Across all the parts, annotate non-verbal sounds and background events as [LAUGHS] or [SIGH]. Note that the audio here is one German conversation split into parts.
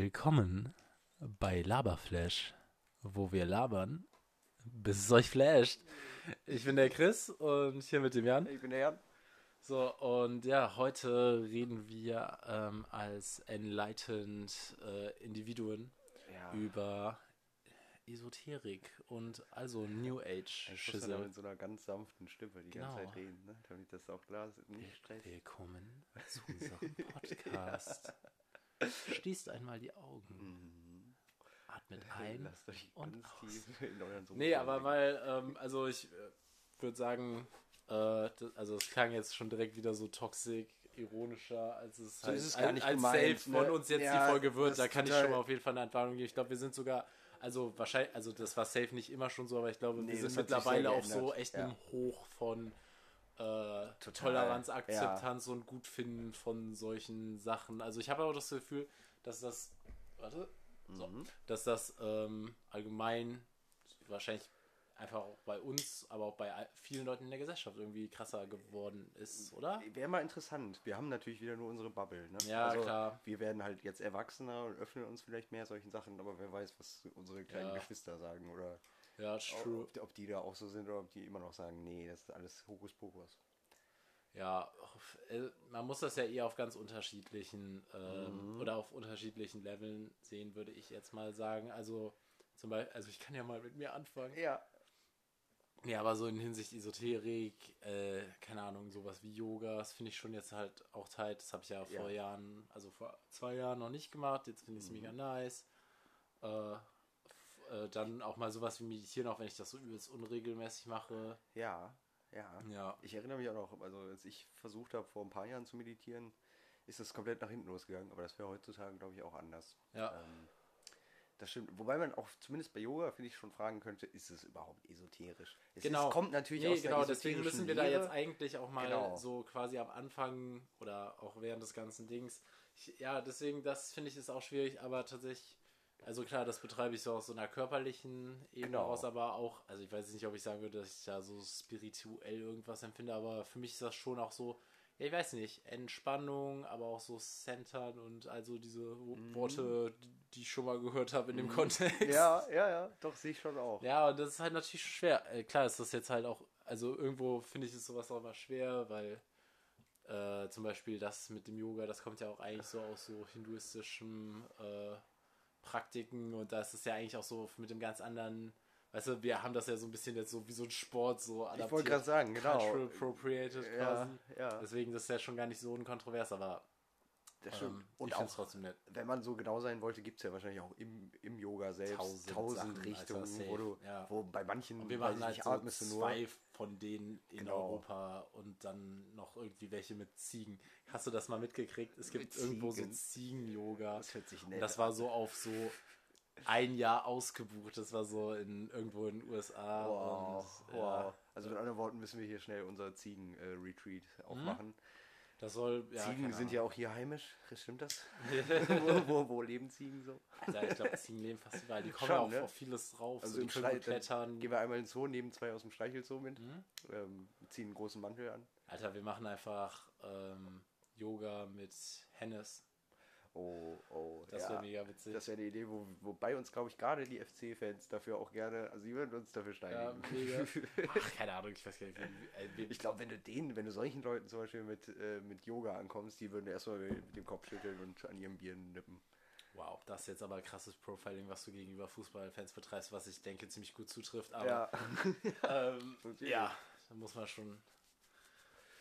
Willkommen bei Laberflash, wo wir labern, bis es euch flasht. Ich bin der Chris und hier mit dem Jan. Ich bin der Jan. So, und ja, heute reden wir ähm, als Enlightened äh, Individuen Ja. über Esoterik und also New Age. Ich muss dann mit so einer ganz sanften Stimme die Genau. ganze Zeit reden, ne? damit das auch klar ist. Nicht Stress. Willkommen zu unserem [LAUGHS] Podcast. Schließt einmal die Augen, Mhm. atmet ein Lasst euch und aus. tief in euren Sofa Nee, aber weil, ähm, also ich äh, würde sagen, äh, das, also es klang jetzt schon direkt wieder so toxisch, ironischer, als es So halt ist es gar als, nicht als gemeint, safe von ne? uns jetzt Ja, die Folge wird. Da kann ich schon mal auf jeden Fall eine Entwarnung geben. Ich glaube, wir sind sogar, also wahrscheinlich, also das war safe nicht immer schon so, aber ich glaube, Nee, wir sind mittlerweile auf so echt ja. einem Hoch von äh, Toleranz, Akzeptanz und Gutfinden von solchen Sachen. Also ich habe auch das Gefühl, dass das, warte, so, Mhm. dass das ähm, allgemein wahrscheinlich einfach auch bei uns, aber auch bei vielen Leuten in der Gesellschaft irgendwie krasser geworden ist, oder? Wäre mal interessant. Wir haben natürlich wieder nur unsere Bubble. Ne? Ja, klar. Wir werden halt jetzt erwachsener und öffnen uns vielleicht mehr solchen Sachen, aber wer weiß, was unsere kleinen Ja. Geschwister sagen oder Ja, true. ob, ob die da auch so sind oder ob die immer noch sagen, nee, das ist alles Hokuspokus. Ja, äh, man muss das ja eher auf ganz unterschiedlichen ähm, oder auf unterschiedlichen Leveln sehen, würde ich jetzt mal sagen. Also zum Beispiel, also ich kann ja mal mit mir anfangen. Ja. Ja, aber so in Hinsicht Esoterik, äh, keine Ahnung, sowas wie Yoga, das finde ich schon jetzt halt auch tight. Das habe ich ja vor Ja. Jahren, also vor zwei Jahren noch nicht gemacht. Jetzt finde ich es Mhm. mega nice. Äh, äh, dann auch mal sowas wie Meditieren, auch wenn ich das so übelst unregelmäßig mache. Ja, ja. Ja. Ich erinnere mich auch noch, also als ich versucht habe, vor ein paar Jahren zu meditieren, ist das komplett nach hinten losgegangen, aber das wäre heutzutage, glaube ich, auch anders. Ja. Ähm, das stimmt. Wobei man auch zumindest bei Yoga, finde ich, schon fragen könnte, ist es überhaupt esoterisch? Es Genau. ist, kommt natürlich Nee, aus der genau, deswegen esoterischen müssen wir da Lehre. jetzt eigentlich auch mal Genau. so quasi am Anfang oder auch während des ganzen Dings. Ich, ja, deswegen, das finde ich ist auch schwierig, aber tatsächlich, also klar, das betreibe ich so aus so einer körperlichen Ebene Genau. aus, aber auch, also ich weiß nicht, ob ich sagen würde, dass ich da so spirituell irgendwas empfinde, aber für mich ist das schon auch so, ja, ich weiß nicht, Entspannung, aber auch so Centern und also diese Wo- Worte, die- ich schon mal gehört habe in dem Kontext. Mhm. Ja, ja, ja, doch, sehe ich schon auch. Ja, und das ist halt natürlich schwer. Äh, klar ist das jetzt halt auch, also irgendwo finde ich es sowas auch mal schwer, weil äh, zum Beispiel das mit dem Yoga, das kommt ja auch eigentlich so aus so hinduistischen äh, Praktiken und da ist es ja eigentlich auch so mit dem ganz anderen, weißt du, wir haben das ja so ein bisschen jetzt so wie so ein Sport so Ich wollte gerade sagen, genau. Cultural appropriated Ja, quasi. ja. Deswegen das ist ja schon gar nicht so unkontrovers, aber Das stimmt. ähm, Und ich finde es auch, trotzdem nett. wenn man so genau sein wollte, gibt es ja wahrscheinlich auch im, im Yoga selbst Tausend tausend, Sachen, Alter, Richtungen, safe, wo du, ja. wo bei manchen, Und wir machen halt so atmest du nur. zwei von denen in Genau. Europa und dann noch irgendwie welche mit Ziegen. Hast du das mal mitgekriegt? Es gibt Mit irgendwo so Ziegen? Ziegen-Yoga. Das hört sich nett das war so auf so ein Jahr ausgebucht. Das war so in irgendwo in den USA. Wow, und, wow. Ja, Also mit anderen Worten müssen wir hier schnell unser Ziegen-Retreat auch machen. Das soll. Ja, Ziegen sind ja auch hier heimisch, [LAUGHS] stimmt das? [LAUGHS] wo, wo, wo leben Ziegen so? Alter, ich glaube, Ziegen leben fast überall. Die kommen Schon, ja auch ne? auf vieles drauf. Also so, im gut klettern. Gehen wir einmal ins Zoo, nehmen zwei aus dem Streichelzoo mit, Mhm. ähm, ziehen einen großen Mantel an. Alter, wir machen einfach ähm, Yoga mit Hennes. Oh, oh, Das ja. wäre mega witzig. Das wäre eine Idee, wo, wobei uns, glaube ich, gerade die FC-Fans dafür auch gerne, also die würden uns dafür ja, steinigen. mega. [LAUGHS] Ach, keine Ahnung, ich weiß gar nicht. Wie, äh, Ich glaube, wenn du denen, wenn du solchen Leuten zum Beispiel mit, äh, mit Yoga ankommst, die würden erstmal mit dem Kopf schütteln und an ihrem Bier nippen. Wow, das ist jetzt aber krasses Profiling, was du gegenüber Fußballfans betreibst, was ich denke ziemlich gut zutrifft. Aber Ja, [LAUGHS] ähm, [LAUGHS] ja, da muss man schon.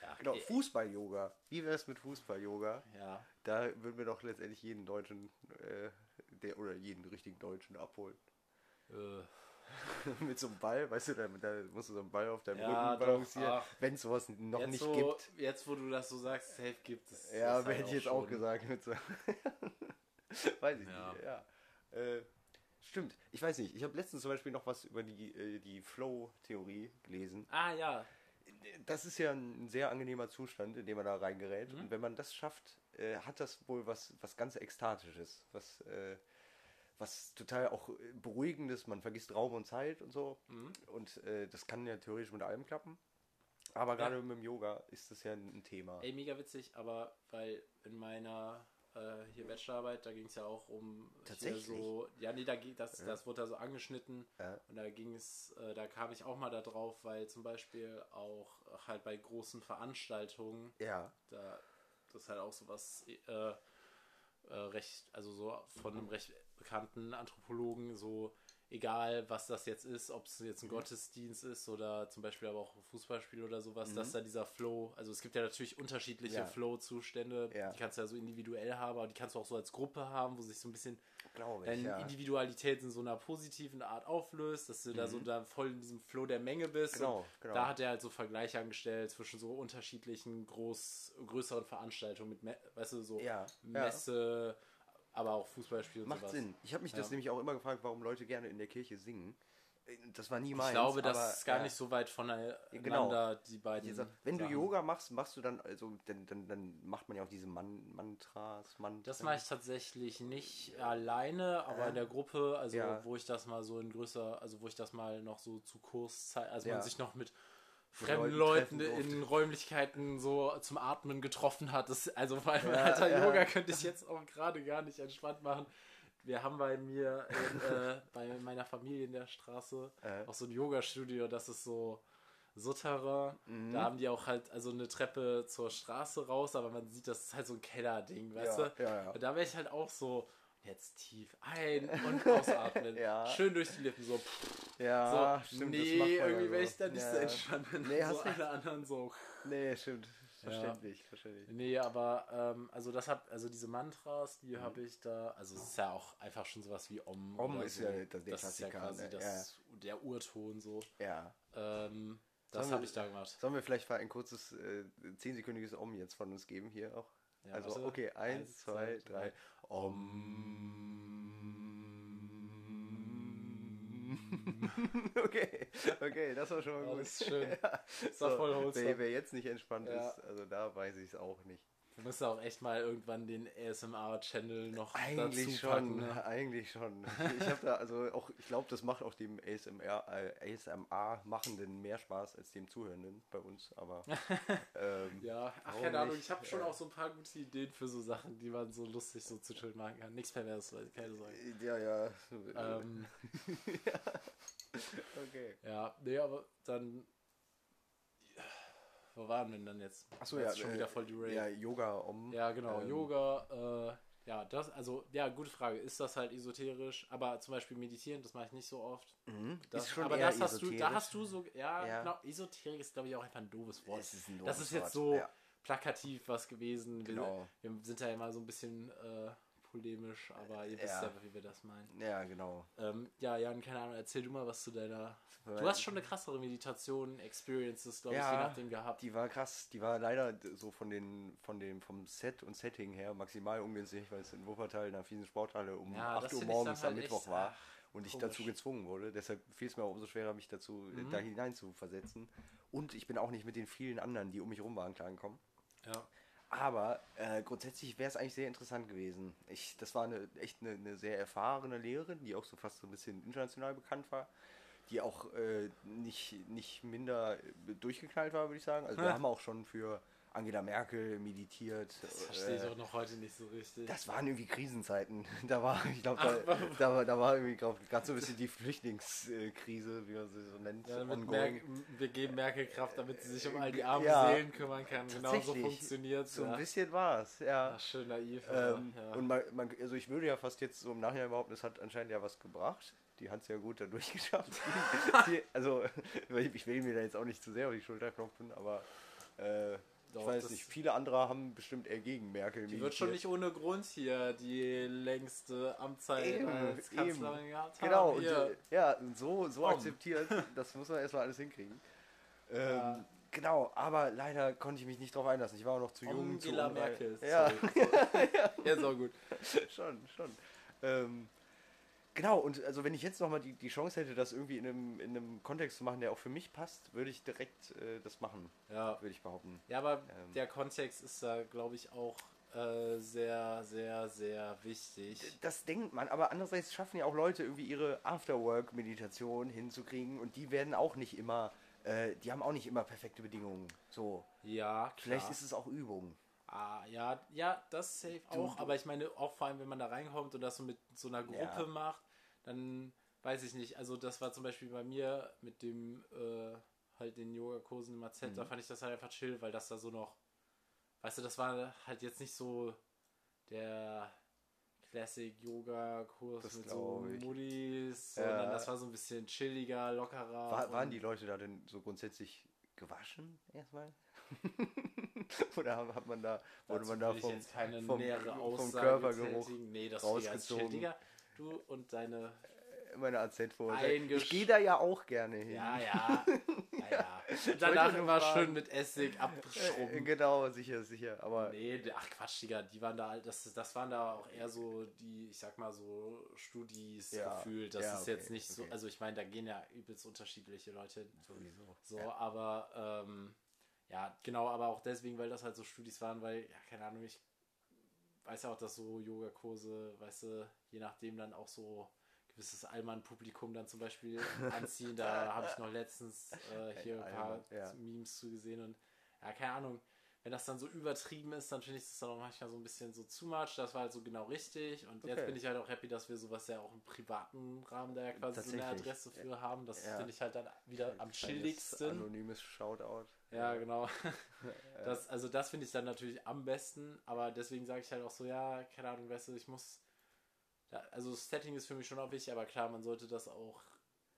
Ja, genau. eh, Fußball-Yoga. Wie wäre es mit Fußball-Yoga? ja, Da würden wir doch letztendlich jeden Deutschen, äh, der, oder jeden richtigen Deutschen abholen. äh, [LAUGHS] mit so einem Ball, weißt du, da, da musst du so einen Ball auf deinem Ja, Rücken balancieren, ach. wenn es sowas noch jetzt, nicht wo, gibt. jetzt, wo du das so sagst, safe gibt es. Ja, das halt hätte ich jetzt auch gesagt. Mit so [LAUGHS] weiß ich Ja. nicht, ja. Äh, stimmt, ich weiß nicht. Ich habe letztens zum Beispiel noch was über die, äh, die Flow-Theorie gelesen. Ah, ja. Das ist ja ein sehr angenehmer Zustand, in dem man da reingerät. Mhm. Und wenn man das schafft, äh, hat das wohl was, was ganz Ekstatisches. Was, äh, was total auch äh, Beruhigendes. Man vergisst Raum und Zeit und so. Mhm. Und äh, das kann ja theoretisch mit allem klappen. Aber gerade mit dem Yoga ist das ja ein Thema. Ey, mega witzig, aber weil in meiner äh, hier Bachelorarbeit, da ging es ja auch um Tatsächlich? so, ja nee, da das, das wurde da so angeschnitten Ja. und da ging es, äh, da kam ich auch mal da drauf, weil zum Beispiel auch halt bei großen Veranstaltungen, Ja. da das ist halt auch so was äh, äh, recht, also so von einem recht bekannten Anthropologen, so egal was das jetzt ist, ob es jetzt ein Mhm. Gottesdienst ist oder zum Beispiel aber auch ein Fußballspiel oder sowas, dass da dieser Flow, also es gibt ja natürlich unterschiedliche Mhm. Ja. Flow-Zustände, Ja. die kannst du ja so individuell haben, aber die kannst du auch so als Gruppe haben, wo sich so ein bisschen Glaube ich, deine ja. Individualität in so einer positiven Art auflöst, dass du da so da voll in diesem Flow der Menge bist. Mhm. Genau, genau. Da hat er halt so Vergleiche angestellt zwischen so unterschiedlichen groß, größeren Veranstaltungen mit, weißt du, so. Messe, aber auch Fußballspiel und Macht sowas. Sinn. Ich habe mich das Ja. nämlich auch immer gefragt, warum Leute gerne in der Kirche singen. Äh, Das war nie meins. Ich glaube, das aber, ist gar ja, nicht so weit voneinander, Genau. die beiden. Dieser, wenn du. Yoga machst, machst du dann, also dann, dann, dann macht man ja auch diese Man Mantras, Mantren. Das mache ich tatsächlich nicht alleine, aber Ja. in der Gruppe, also Ja. wo ich das mal so in größer, also wo ich das mal noch so zu Kurszeit, also Ja. man sich noch Mit fremden Leuten in Räumlichkeiten so zum Atmen getroffen hat. Das, also bei Ja, alter ja. Yoga könnte ich jetzt auch gerade gar nicht entspannt machen. Wir haben bei mir, in, äh, [LAUGHS] bei meiner Familie in der Straße Äh. auch so ein Yoga-Studio, das ist so Sutterer. Mhm. Da haben die auch halt also eine Treppe zur Straße raus, aber man sieht, das ist halt so ein Kellerding, weißt Ja, du? ja, ja. Und da wäre ich halt auch so, jetzt tief ein- und ausatmen. [LAUGHS] Ja. Schön durch die Lippen, so. Ja, so stimmt. nee, ja irgendwie so. wäre ich da nicht ja. so entspannt, Nee, so hast recht. alle anderen so. Nee, stimmt. Verständlich, verständlich. Nee, aber ähm, also das hat, also diese Mantras, Mhm. die habe ich da, also es ist ja auch einfach schon sowas wie Om. Om ist so. ja der- der das ist ja Klassiker, quasi ne? das, der Urton so. Ja. Ähm, das habe ich da gemacht. Sollen wir vielleicht mal ein kurzes, äh, zehnsekündiges Om jetzt von uns geben hier auch? Ja, also, warte. okay, eins, zwei, drei. Om. [LAUGHS] okay, okay, das war schon mal gut. das ist schön. [LAUGHS] Das war voll wholesome. wer, wer jetzt nicht entspannt ist, also da weiß ich es auch nicht. Wir müssen auch echt mal irgendwann den ASMR-Channel noch Eigentlich dazu schon, packen. Ne? eigentlich schon. [LAUGHS] Ich, habe da also auch, ich glaube, das macht auch dem ASMR, äh, ASMR machenden mehr Spaß als dem Zuhörenden bei uns, aber [LAUGHS] ähm, Ja, ach, keine Ahnung, ich habe schon Ja. auch so ein paar gute Ideen für so Sachen, die man so lustig so zu schön machen kann. Nichts pervers, keine Sorge. ja, ja. Ähm, [LAUGHS] okay. ja, nee, aber dann. Wo waren wir denn dann jetzt? Achso, Jetzt ja, schon äh, wieder voll derailed. Ja, Yoga Om. Ja, genau. Ähm, Yoga, äh, ja, das, also, ja, gute Frage. Ist das halt esoterisch? Aber zum Beispiel meditieren, das mache ich nicht so oft. Mhm. Das, ist schon aber eher das hast du, da hast du so, ja, Ja. genau, Esoterik ist, glaube ich, auch einfach ein doofes Wort. Ist ein das doofes ist jetzt Wort, so ja. plakativ was gewesen. Wir, Genau. wir sind ja immer so ein bisschen äh, polemisch, aber ihr wisst Ja. ja, wie wir das meinen. Ja, genau. Ähm, ja, Jan, keine Ahnung, erzähl du mal was zu deiner. Du hast schon eine krassere Meditation, Experiences, glaube ich, Ja, je nachdem gehabt. Die war krass, die war leider so von den, von dem, vom Set und Setting her maximal ungünstig, weil es in Wuppertal in einer fiesen Sporthalle um Ja, 8 das Uhr ich morgens dann am halt Mittwoch war und ich komisch. dazu gezwungen wurde. Deshalb fiel es mir auch umso schwerer, mich dazu Mhm. äh, da hinein zu versetzen. Und ich bin auch nicht mit den vielen anderen, die um mich rum waren, klargekommen. Ja. Aber äh, grundsätzlich wäre es eigentlich sehr interessant gewesen. Ich, das war eine, echt eine, eine sehr erfahrene Lehrerin, die auch so fast so ein bisschen international bekannt war, die auch äh, nicht, nicht minder äh, durchgeknallt war, würde ich sagen. Also wir Ha. haben auch schon für Angela Merkel meditiert. Das verstehe ich äh, auch noch heute nicht so richtig. das waren irgendwie Krisenzeiten. [LAUGHS] Da war, ich glaube, da, da, war, da war irgendwie gerade so ein bisschen die Flüchtlingskrise, wie man sie so nennt. ja. Merkel, wir geben Merkel Kraft, damit sie sich um all die armen Ja, Seelen kümmern kann. Genau so funktioniert so ein ja. bisschen war es, ja. Ach, schön naiv. Ähm. Und man, man, also ich würde ja fast jetzt so im Nachhinein behaupten, es hat anscheinend ja was gebracht. Die hat es ja gut da durchgeschafft. [LAUGHS] die, also [LAUGHS] ich will mir da jetzt auch nicht zu sehr auf die Schulter klopfen, aber äh, Ich weiß nicht, viele andere haben bestimmt eher gegen Merkel Die wird schon nicht ohne Grund hier die längste Amtszeit Eben, als eben. Kanzlerin gehabt haben. Genau, und, ja, so, so akzeptiert, das muss man erstmal alles hinkriegen. [LAUGHS] Ähm, Ja. Genau, aber leider konnte ich mich nicht drauf einlassen. Ich war auch noch zu jung. zu Angela unreif. Merkel. Ja, sorry. [LAUGHS] [LAUGHS] ja, ist auch gut. schon, schon. Ähm, genau, und also wenn ich jetzt nochmal die, die Chance hätte, das irgendwie in einem, in einem Kontext zu machen, der auch für mich passt, würde ich direkt äh, das machen, Ja. würde ich behaupten. ja, aber Ähm. der Kontext ist da, glaube ich, auch äh, sehr, sehr, sehr wichtig. Das denkt man, aber andererseits schaffen ja auch Leute irgendwie ihre Afterwork-Meditation hinzukriegen und die werden auch nicht immer, äh, die haben auch nicht immer perfekte Bedingungen. So, Ja, klar. vielleicht ist es auch Übung. Ah, ja, ja, das safe auch. du- aber ich meine, auch vor allem, wenn man da reinkommt und das so mit so einer Gruppe Ja. macht, dann weiß ich nicht. Also, das war zum Beispiel bei mir mit dem, äh, halt den Yogakursen im AZ, Mhm. da fand ich das halt einfach chill, weil das da so noch, weißt du, das war halt jetzt nicht so der Classic-Yoga-Kurs Das mit so. Muddis, Ja. sondern das war so ein bisschen chilliger, lockerer. War, waren die Leute da denn so grundsätzlich gewaschen erstmal? [LAUGHS] Oder hat man da, wurde Dazu man da vom, vom, vom Körpergeruch. Nee, das rausgezogen? Digga, du und deine. meine AZ. Eingesch- Ich gehe da ja auch gerne hin. Ja, ja. ja, ja. [LAUGHS] Und danach immer schön mit Essig Äh, abschrubben. genau, sicher, sicher. Aber Nee, ach Quatsch, Digga, die waren da, das, das waren da auch eher so die, ich sag mal so, Studis Ja, gefühlt. Das ja, ist okay, jetzt nicht so, also ich meine, da gehen ja übelst unterschiedliche Leute hin. sowieso. So, aber ähm, ja, genau, aber auch deswegen, weil das halt so Studis waren, weil, ja, keine Ahnung, ich weiß ja auch, dass so Yogakurse, weißt du, je nachdem dann auch so gewisses Allmann-Publikum dann zum Beispiel [LAUGHS] anziehen. Da habe ich noch letztens äh, hier ein paar ja. Memes zu gesehen und ja, keine Ahnung. Wenn das dann so übertrieben ist, dann finde ich das dann auch manchmal so ein bisschen so too much. Das war halt so genau richtig. Und jetzt Okay. bin ich halt auch happy, dass wir sowas ja auch im privaten Rahmen da ja quasi so eine. Adresse für haben. Das Ja. finde ich halt dann wieder am Kleines chilligsten. Anonymes Shoutout. Ja, genau. [LAUGHS] [LAUGHS] Das, also das finde ich dann natürlich am besten, aber deswegen sage ich halt auch so, ja, keine Ahnung, weißt du, ich muss, ja, also das Setting ist für mich schon auch wichtig, aber klar, man sollte das auch,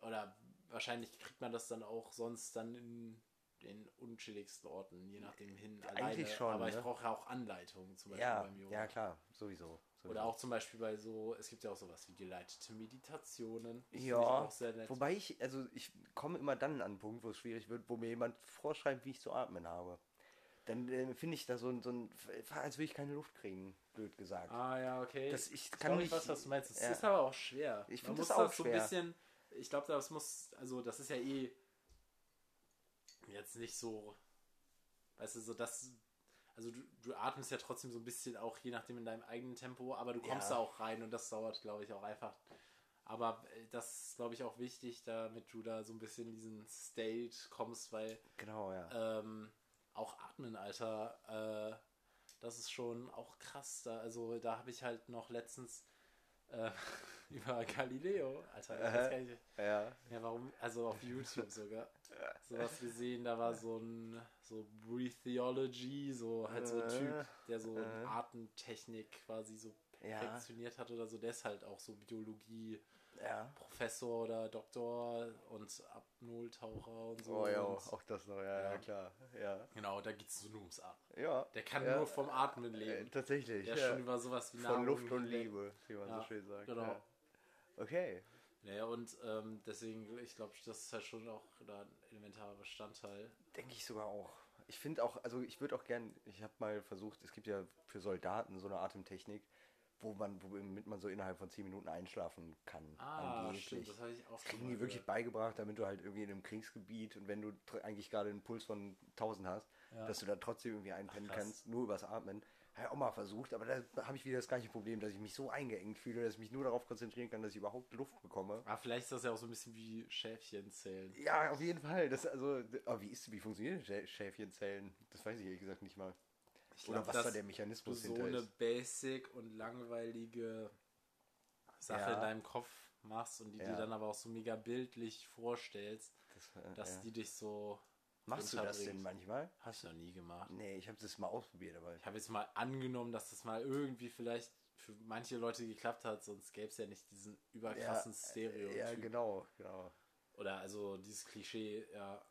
oder wahrscheinlich kriegt man das dann auch sonst dann in den unchilligsten Orten, je nachdem hin, alleine. Eigentlich schon, aber ich ne? brauche ja auch Anleitungen, zum Beispiel Ja, beim Yoga. ja, klar, sowieso. sowieso. Oder auch zum Beispiel bei so, es gibt ja auch sowas wie geleitete Meditationen. Das finde ich Ja, nett. wobei ich, also ich komme immer dann an einen Punkt, wo es schwierig wird, wo mir jemand vorschreibt, wie ich zu atmen habe. Dann äh, finde ich da so ein, so ein, als würde ich keine Luft kriegen, blöd gesagt. Ah ja, okay. Das- ich Ich kann nicht, was, was du meinst. Es ja. ist aber auch schwer. Ich Man find muss das auch so schwer. ein bisschen. Ich glaube, das muss, also das ist ja eh jetzt nicht so, weißt du, so das, also du, du atmest ja trotzdem so ein bisschen auch je nachdem in deinem eigenen Tempo, aber du kommst Ja. da auch rein und das dauert, glaube ich, auch einfach. Aber äh, das ist, glaube ich, auch wichtig, damit du da so ein bisschen in diesen State kommst, weil Genau, ja. ähm, auch atmen, Alter. Äh, das ist schon auch krass. Da, also da habe ich halt noch letztens äh, [LAUGHS] über Galileo, Alter, ich weiß gar nicht, ja. ja, warum, also auf [LAUGHS] YouTube sogar, sowas gesehen, da war so ein so Breatheology, so halt so ein Typ, Äh, der so äh. Atemtechnik quasi so Ja. perfektioniert hat oder so, der ist halt auch so Biologie Ja. Professor oder Doktor und Apnoe-Taucher und so. Oh ja, und, auch das noch, ja, ja, Ja. klar. Ja. Genau, da geht es so nur ums Atmen. Ja. Der kann ja. nur vom Atmen Äh, leben. tatsächlich. Der ist ja. schon über sowas wie Von Luft und. Liebe, wie man Ja, so schön sagt. genau. Ja. Okay. Naja, und ähm, deswegen, ich glaube, das ist halt schon auch da ein elementarer Bestandteil. Denke ich sogar auch. Ich finde auch, also ich würde auch gern, ich habe mal versucht, es gibt ja für Soldaten so eine Atemtechnik, wo man, womit man so innerhalb von 10 Minuten einschlafen kann. Ah, angeblich. stimmt, das habe ich auch Das kriegen die wirklich beigebracht, damit du halt irgendwie in einem Kriegsgebiet und wenn du eigentlich gerade einen Puls von 1000 hast, Ja. dass du da trotzdem irgendwie einpennen Ach, kannst, nur übers Atmen. Habe ich auch mal versucht, aber da habe ich wieder das gleiche Problem, dass ich mich so eingeengt fühle, dass ich mich nur darauf konzentrieren kann, dass ich überhaupt Luft bekomme. Ah, vielleicht ist das ja auch so ein bisschen wie Schäfchen zählen. Ja, auf jeden Fall. Das also, aber wie ist, wie funktionieren Schä- Schäfchenzellen? Das weiß ich ehrlich gesagt nicht mal. Ich Oder glaub, was da der du Mechanismus so hinter eine ist. basic und langweilige Sache Ja. in deinem Kopf machst und die dir Ja. dann aber auch so mega bildlich vorstellst, Das, äh, dass ja. die dich so Machst du das denn manchmal? Hast du noch nie gemacht. Nee, ich habe das mal ausprobiert, aber Ich habe jetzt mal angenommen, dass das mal irgendwie vielleicht für manche Leute geklappt hat, sonst gäbe es ja nicht diesen überkrassen Stereotyp. Ja, genau, genau. Oder also dieses Klischee, ja.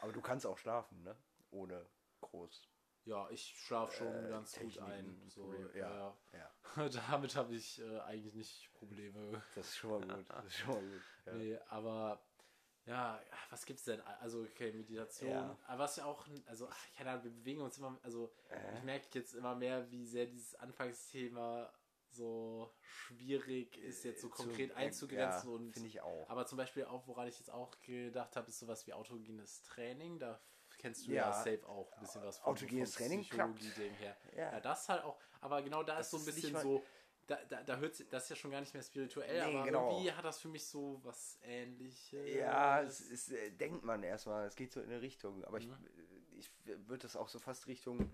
Aber du kannst auch schlafen, ne? Ohne groß. Ja, ich schlafe schon Äh, ganz gut Techniken, ein. So, ja. ja. ja. [LAUGHS] Damit habe ich äh, eigentlich nicht Probleme. Das ist schon mal gut. Das ist schon mal gut. [LAUGHS] Ja. Nee, aber ja, was gibt's denn? Also, okay, Meditation. Ja. Aber was ja auch, also, ach, keine Ahnung, wir bewegen uns immer, also, Äh. ich merke jetzt immer mehr, wie sehr dieses Anfangsthema so schwierig ist, jetzt so Zu- konkret äh, einzugrenzen. ja, und finde ich auch. Aber zum Beispiel auch, woran ich jetzt auch gedacht habe, ist sowas wie autogenes Training. Da kennst du ja, Ja. safe auch ein bisschen was von. Autogenes Training klappt. Psychologie-Ding her. Ja. Ja. das halt auch. Aber genau da Das ist so ein bisschen so. Da, da, da hört das ist ja schon gar nicht mehr spirituell, Nee, aber genau. irgendwie hat das für mich so was ähnliches. Ja, es ist, äh, denkt man erstmal, es geht so in eine Richtung, aber Mhm. ich, ich würde das auch so fast Richtung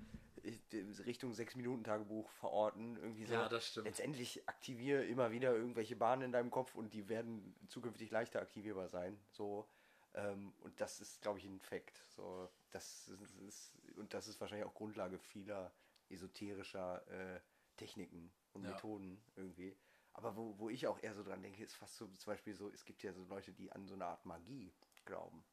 Richtung 6-Minuten-Tagebuch verorten. Irgendwie so. Ja, das stimmt. Letztendlich aktiviere immer wieder irgendwelche Bahnen in deinem Kopf und die werden zukünftig leichter aktivierbar sein. So. Ähm, und das ist, glaube ich, ein Fakt. So, das ist, ist, und das ist wahrscheinlich auch Grundlage vieler esoterischer äh, Techniken und Ja. Methoden irgendwie. Aber wo, wo ich auch eher so dran denke, ist fast so zum Beispiel so, es gibt ja so Leute, die an so eine Art Magie glauben.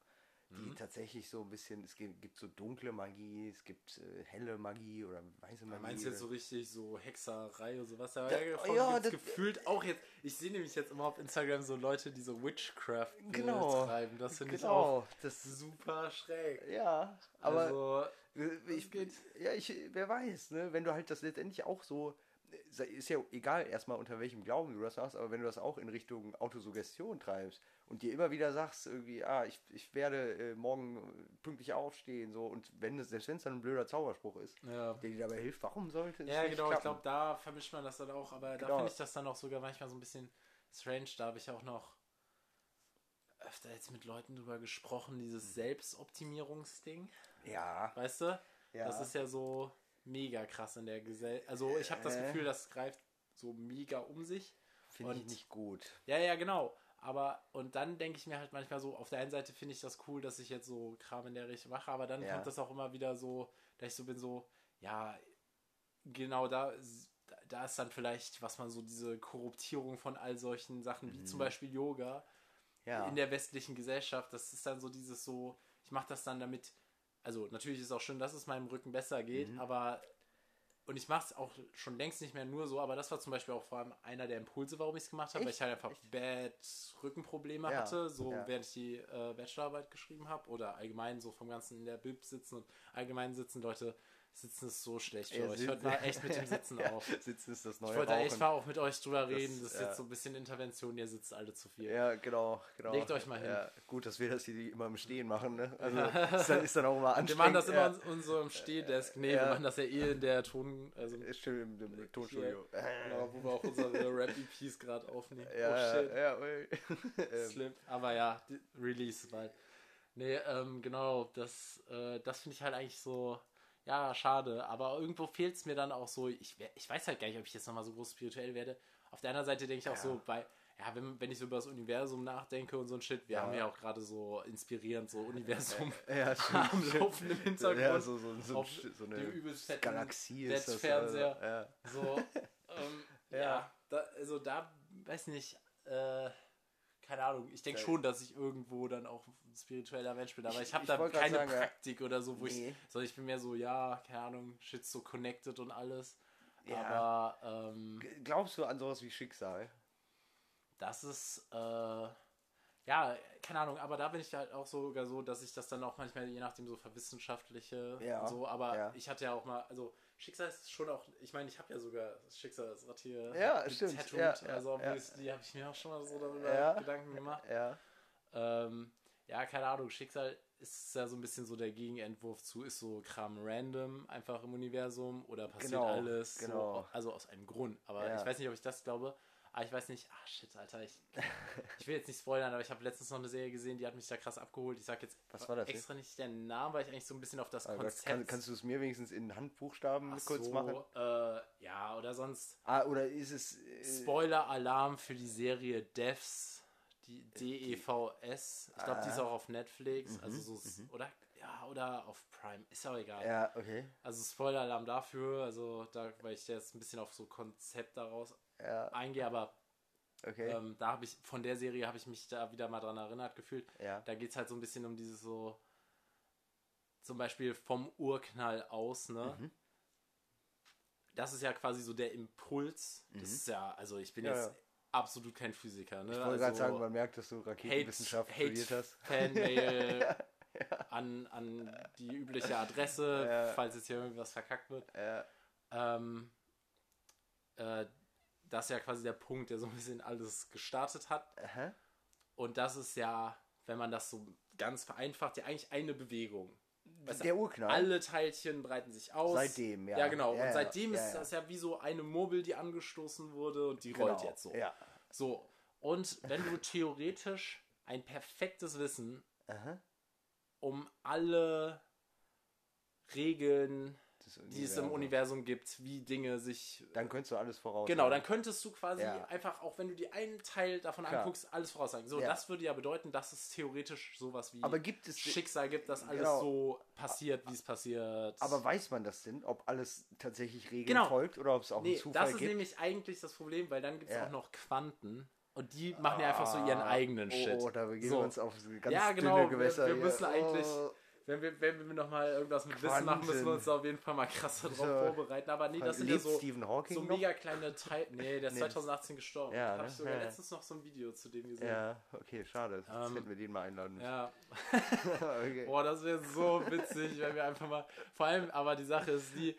Die Mhm. tatsächlich so ein bisschen, es gibt, gibt so dunkle Magie, es gibt äh, helle Magie oder weiße Magie. Meinst du jetzt so oder- richtig so Hexerei und sowas? Ja, Da- ja, ja, das gefühlt auch jetzt. Ich sehe nämlich jetzt immer auf Instagram so Leute, die so Witchcraft Genau. treiben. Das finde ich auch Genau, das super schräg. ja, aber also, Ich, geht. Ja, ich, wer weiß, ne? Wenn du halt das letztendlich auch so, ist ja egal erstmal unter welchem Glauben du das machst, aber wenn du das auch in Richtung Autosuggestion treibst und dir immer wieder sagst, irgendwie, ah, ich, ich werde äh, morgen pünktlich aufstehen, so, und wenn es, selbst wenn es dann ein blöder Zauberspruch ist, ja. der dir dabei hilft, warum sollte es Ja, nicht genau, ich klappen? glaube, da vermischt man das dann auch, aber da Genau. finde ich das dann auch sogar manchmal so ein bisschen strange. Da habe ich auch noch öfter jetzt mit Leuten drüber gesprochen, dieses Selbstoptimierungsding. ja, Weißt du? Ja. Das ist ja so mega krass in der Gesellschaft. Also ich habe das Äh. Gefühl, das greift so mega um sich. finde ich und- nicht gut. Ja, ja, genau. Aber, und dann denke ich mir halt manchmal so, auf der einen Seite finde ich das cool, dass ich jetzt so Kram in der Richtung mache, aber dann Ja. kommt das auch immer wieder so, dass ich so bin, so, ja, genau da, da ist dann vielleicht, was man so, diese Korruptierung von all solchen Sachen, wie zum Beispiel Yoga, Mhm. Ja. in der westlichen Gesellschaft, das ist dann so dieses so, ich mache das dann damit, also natürlich ist es auch schön, dass es meinem Rücken besser geht, Mhm. aber und ich mache es auch schon längst nicht mehr nur so, aber das war zum Beispiel auch vor allem einer der Impulse, warum ich es gemacht habe, weil Echt? ich halt einfach bad Rückenprobleme Ja, hatte, so ja. während ich die äh, Bachelorarbeit geschrieben habe oder allgemein so vom Ganzen in der Bib sitzen und allgemein sitzen Leute sitzen ist so schlecht für Ja, euch. Hört mal echt mit dem Sitzen ja, [LAUGHS] auf. Sitzen ist das neue Ich wollte da echt Rauchen. mal auch mit euch drüber reden, das ist ja. jetzt so ein bisschen Intervention, ihr sitzt alle zu viel. Ja, genau, genau. Legt euch mal hin. Ja, gut, dass wir das hier immer im Stehen machen, ne? [LAUGHS] Also, ist, dann, ist dann auch immer Wir anstrengend. machen das immer ja. in unserem Stehdesk. Nee, Ja. wir machen das ja eh in der Ton, also Ist schön im, im Tonstudio. genau, wo wir auch unsere [LAUGHS] Rap-EPs gerade aufnehmen. Ja, oh shit. ja, ui. Ähm, Slip. Aber ja, Release bald. Nee, ähm, genau, das, äh, das finde ich halt eigentlich so, ja, schade. Aber irgendwo fehlt es mir dann auch so, ich, ich weiß halt gar nicht, ob ich jetzt nochmal so groß spirituell werde. Auf der anderen Seite denke ich auch Ja. so, bei, ja, wenn, wenn ich so über das Universum nachdenke und so ein Shit, wir Ja. haben ja auch gerade so inspirierend so Universum [LAUGHS] ja, [LAUGHS] am stimmt. Laufen im Hintergrund. Ja, so, so, so, auf so eine übelst Galaxie ist das. Netzfernseher. Also, ja. So, ähm, [LAUGHS] ja, Ja. da, also da, weiß nicht, äh, keine Ahnung. Ich denke Da- schon, dass ich irgendwo dann auch ein spiritueller Mensch bin, aber Ich- ich, habe da keine sagen. Praktik oder so, wo Nee. ich, sondern ich bin mehr so, ja, keine Ahnung, shit so connected und alles. Ja. Aber ähm, Glaubst du an sowas wie Schicksal? das ist, äh, ja, keine Ahnung, aber da bin ich halt auch sogar so, dass ich das dann auch manchmal, je nachdem, so verwissenschaftliche Ja, und so, aber ja. ich hatte ja auch mal, also Schicksal ist schon auch, ich meine, ich habe ja sogar das Schicksalsrad hier Ja, stimmt, ja, ja, also ja. obviously habe ich mir auch schon mal so darüber Ja. Gedanken gemacht. Ja. Ähm, ja, keine Ahnung, Schicksal ist ja so ein bisschen so der Gegenentwurf zu, ist so Kram random einfach im Universum oder passiert Genau, alles, genau. so, also aus einem Grund. Aber Ja. ich weiß nicht, ob ich das glaube. Aber ich weiß nicht, ah shit, Alter, ich, ich will jetzt nicht spoilern, aber ich habe letztens noch eine Serie gesehen, die hat mich da krass abgeholt. Ich sag jetzt Was war das extra nicht den Namen, weil ich eigentlich so ein bisschen auf das Aber Konzept. kann, kannst du es mir wenigstens in Handbuchstaben Ach kurz so, machen? Äh, ja, oder sonst Ah, oder ist es. Äh, Spoiler-Alarm für die Serie Devs, die D-E-V-S. Ich glaube, die ist Ah. auch auf Netflix, also so, oder, ja, oder auf Prime, ist auch egal. ja, okay. Also Spoiler-Alarm dafür, also da, weil ich jetzt ein bisschen auf so Konzept daraus Ja, eingehe, aber okay. ähm, da habe ich, von der Serie habe ich mich da wieder mal dran erinnert gefühlt. ja. Da geht es halt so ein bisschen um dieses so, zum Beispiel vom Urknall aus, ne? Mhm. Das ist ja quasi so der Impuls. Das ist ja, also ich bin Mhm. Ja, jetzt ja. absolut kein Physiker, ne? Ich wollte also, gerade sagen, man merkt, dass du Raketenwissenschaft Hate, studiert hast. [LAUGHS] Fanmail an, an die übliche Adresse, Ja. falls jetzt hier irgendwas verkackt wird. Ja, Ähm, äh, das ist ja quasi der Punkt, der so ein bisschen alles gestartet hat. aha. Und das ist ja, wenn man das so ganz vereinfacht, ja eigentlich eine Bewegung. Weißt Der Urknall. Alle Teilchen breiten sich aus. Seitdem, ja. Ja, genau. Ja, und seitdem ja, ist das ja wie so eine Murmel, die angestoßen wurde und die Genau, rollt jetzt so. Ja. So. Und wenn du theoretisch ein perfektes Wissen Aha. um alle Regeln des die es im Universum gibt, wie Dinge sich. Dann könntest du alles voraus. Genau, dann könntest du quasi Ja. einfach, auch wenn du dir einen Teil davon Klar. anguckst, alles voraussagen. So, Ja. das würde ja bedeuten, dass es theoretisch sowas wie Aber gibt es- Schicksal gibt, dass alles Genau. so passiert, wie es passiert. Aber weiß man das denn, ob alles tatsächlich Regeln Genau. folgt oder ob es auch nee, einen Zufall das ist gibt? nämlich eigentlich das Problem, weil dann gibt es Ja. auch noch Quanten und die machen ja einfach so ihren eigenen oh, Shit. Oh, da begeben so. wir uns auf ganz Ja, dünne genau, wir- Gewässer. wir hier. müssen eigentlich- Oh. Wenn wir, wenn wir nochmal irgendwas mit Wissen machen, müssen wir uns da auf jeden Fall mal krasser drauf So. vorbereiten. Aber nee, das sind ja so, so mega kleine Teile. [LAUGHS] Nee, der ist Nee. 2018 gestorben. Ja, da habe ne? ich sogar ja. letztens noch so ein Video zu dem gesehen. Ja, okay, schade. Jetzt Ähm, hätten wir den mal einladen müssen. Ja. [LAUGHS] okay. Boah, das wäre so witzig, wenn wir einfach mal. Vor allem, aber die Sache ist die.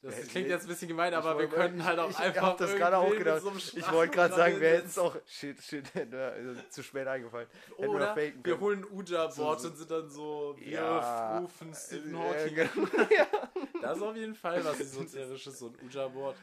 Das Äh, klingt nee, jetzt ein bisschen gemein, aber wir könnten halt auch ich, einfach. Ich hab das gerade auch gedacht. so ich wollte gerade sagen, wir hätten es auch. Shit, shit, [LAUGHS] also zu spät eingefallen. Wir Oder wir können. holen ein Uja-Board So, und sind dann so, wir Ja, rufen Stephen äh, Hawking. genau. [LAUGHS] Das ist auf jeden Fall was Esoterisches, so ein Uja-Board.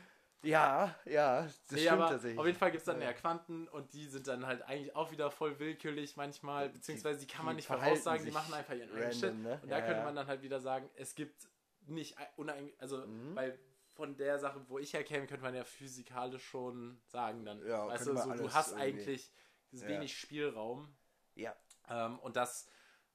Ja, ja, das Nee, stimmt aber tatsächlich. auf jeden Fall gibt es dann Ja. ja Quanten und die sind dann halt eigentlich auch wieder voll willkürlich manchmal, beziehungsweise die kann man die nicht voraussagen, die machen einfach ihren eigenen Shit. ne? Und da Ja, könnte ja. man dann halt wieder sagen, es gibt nicht ein- unein, also Mhm. weil von der Sache, wo ich herkäme, könnte man ja physikalisch schon sagen dann, Ja, weißt du, so, du hast irgendwie- eigentlich Ja. wenig Spielraum Ja, ähm, und das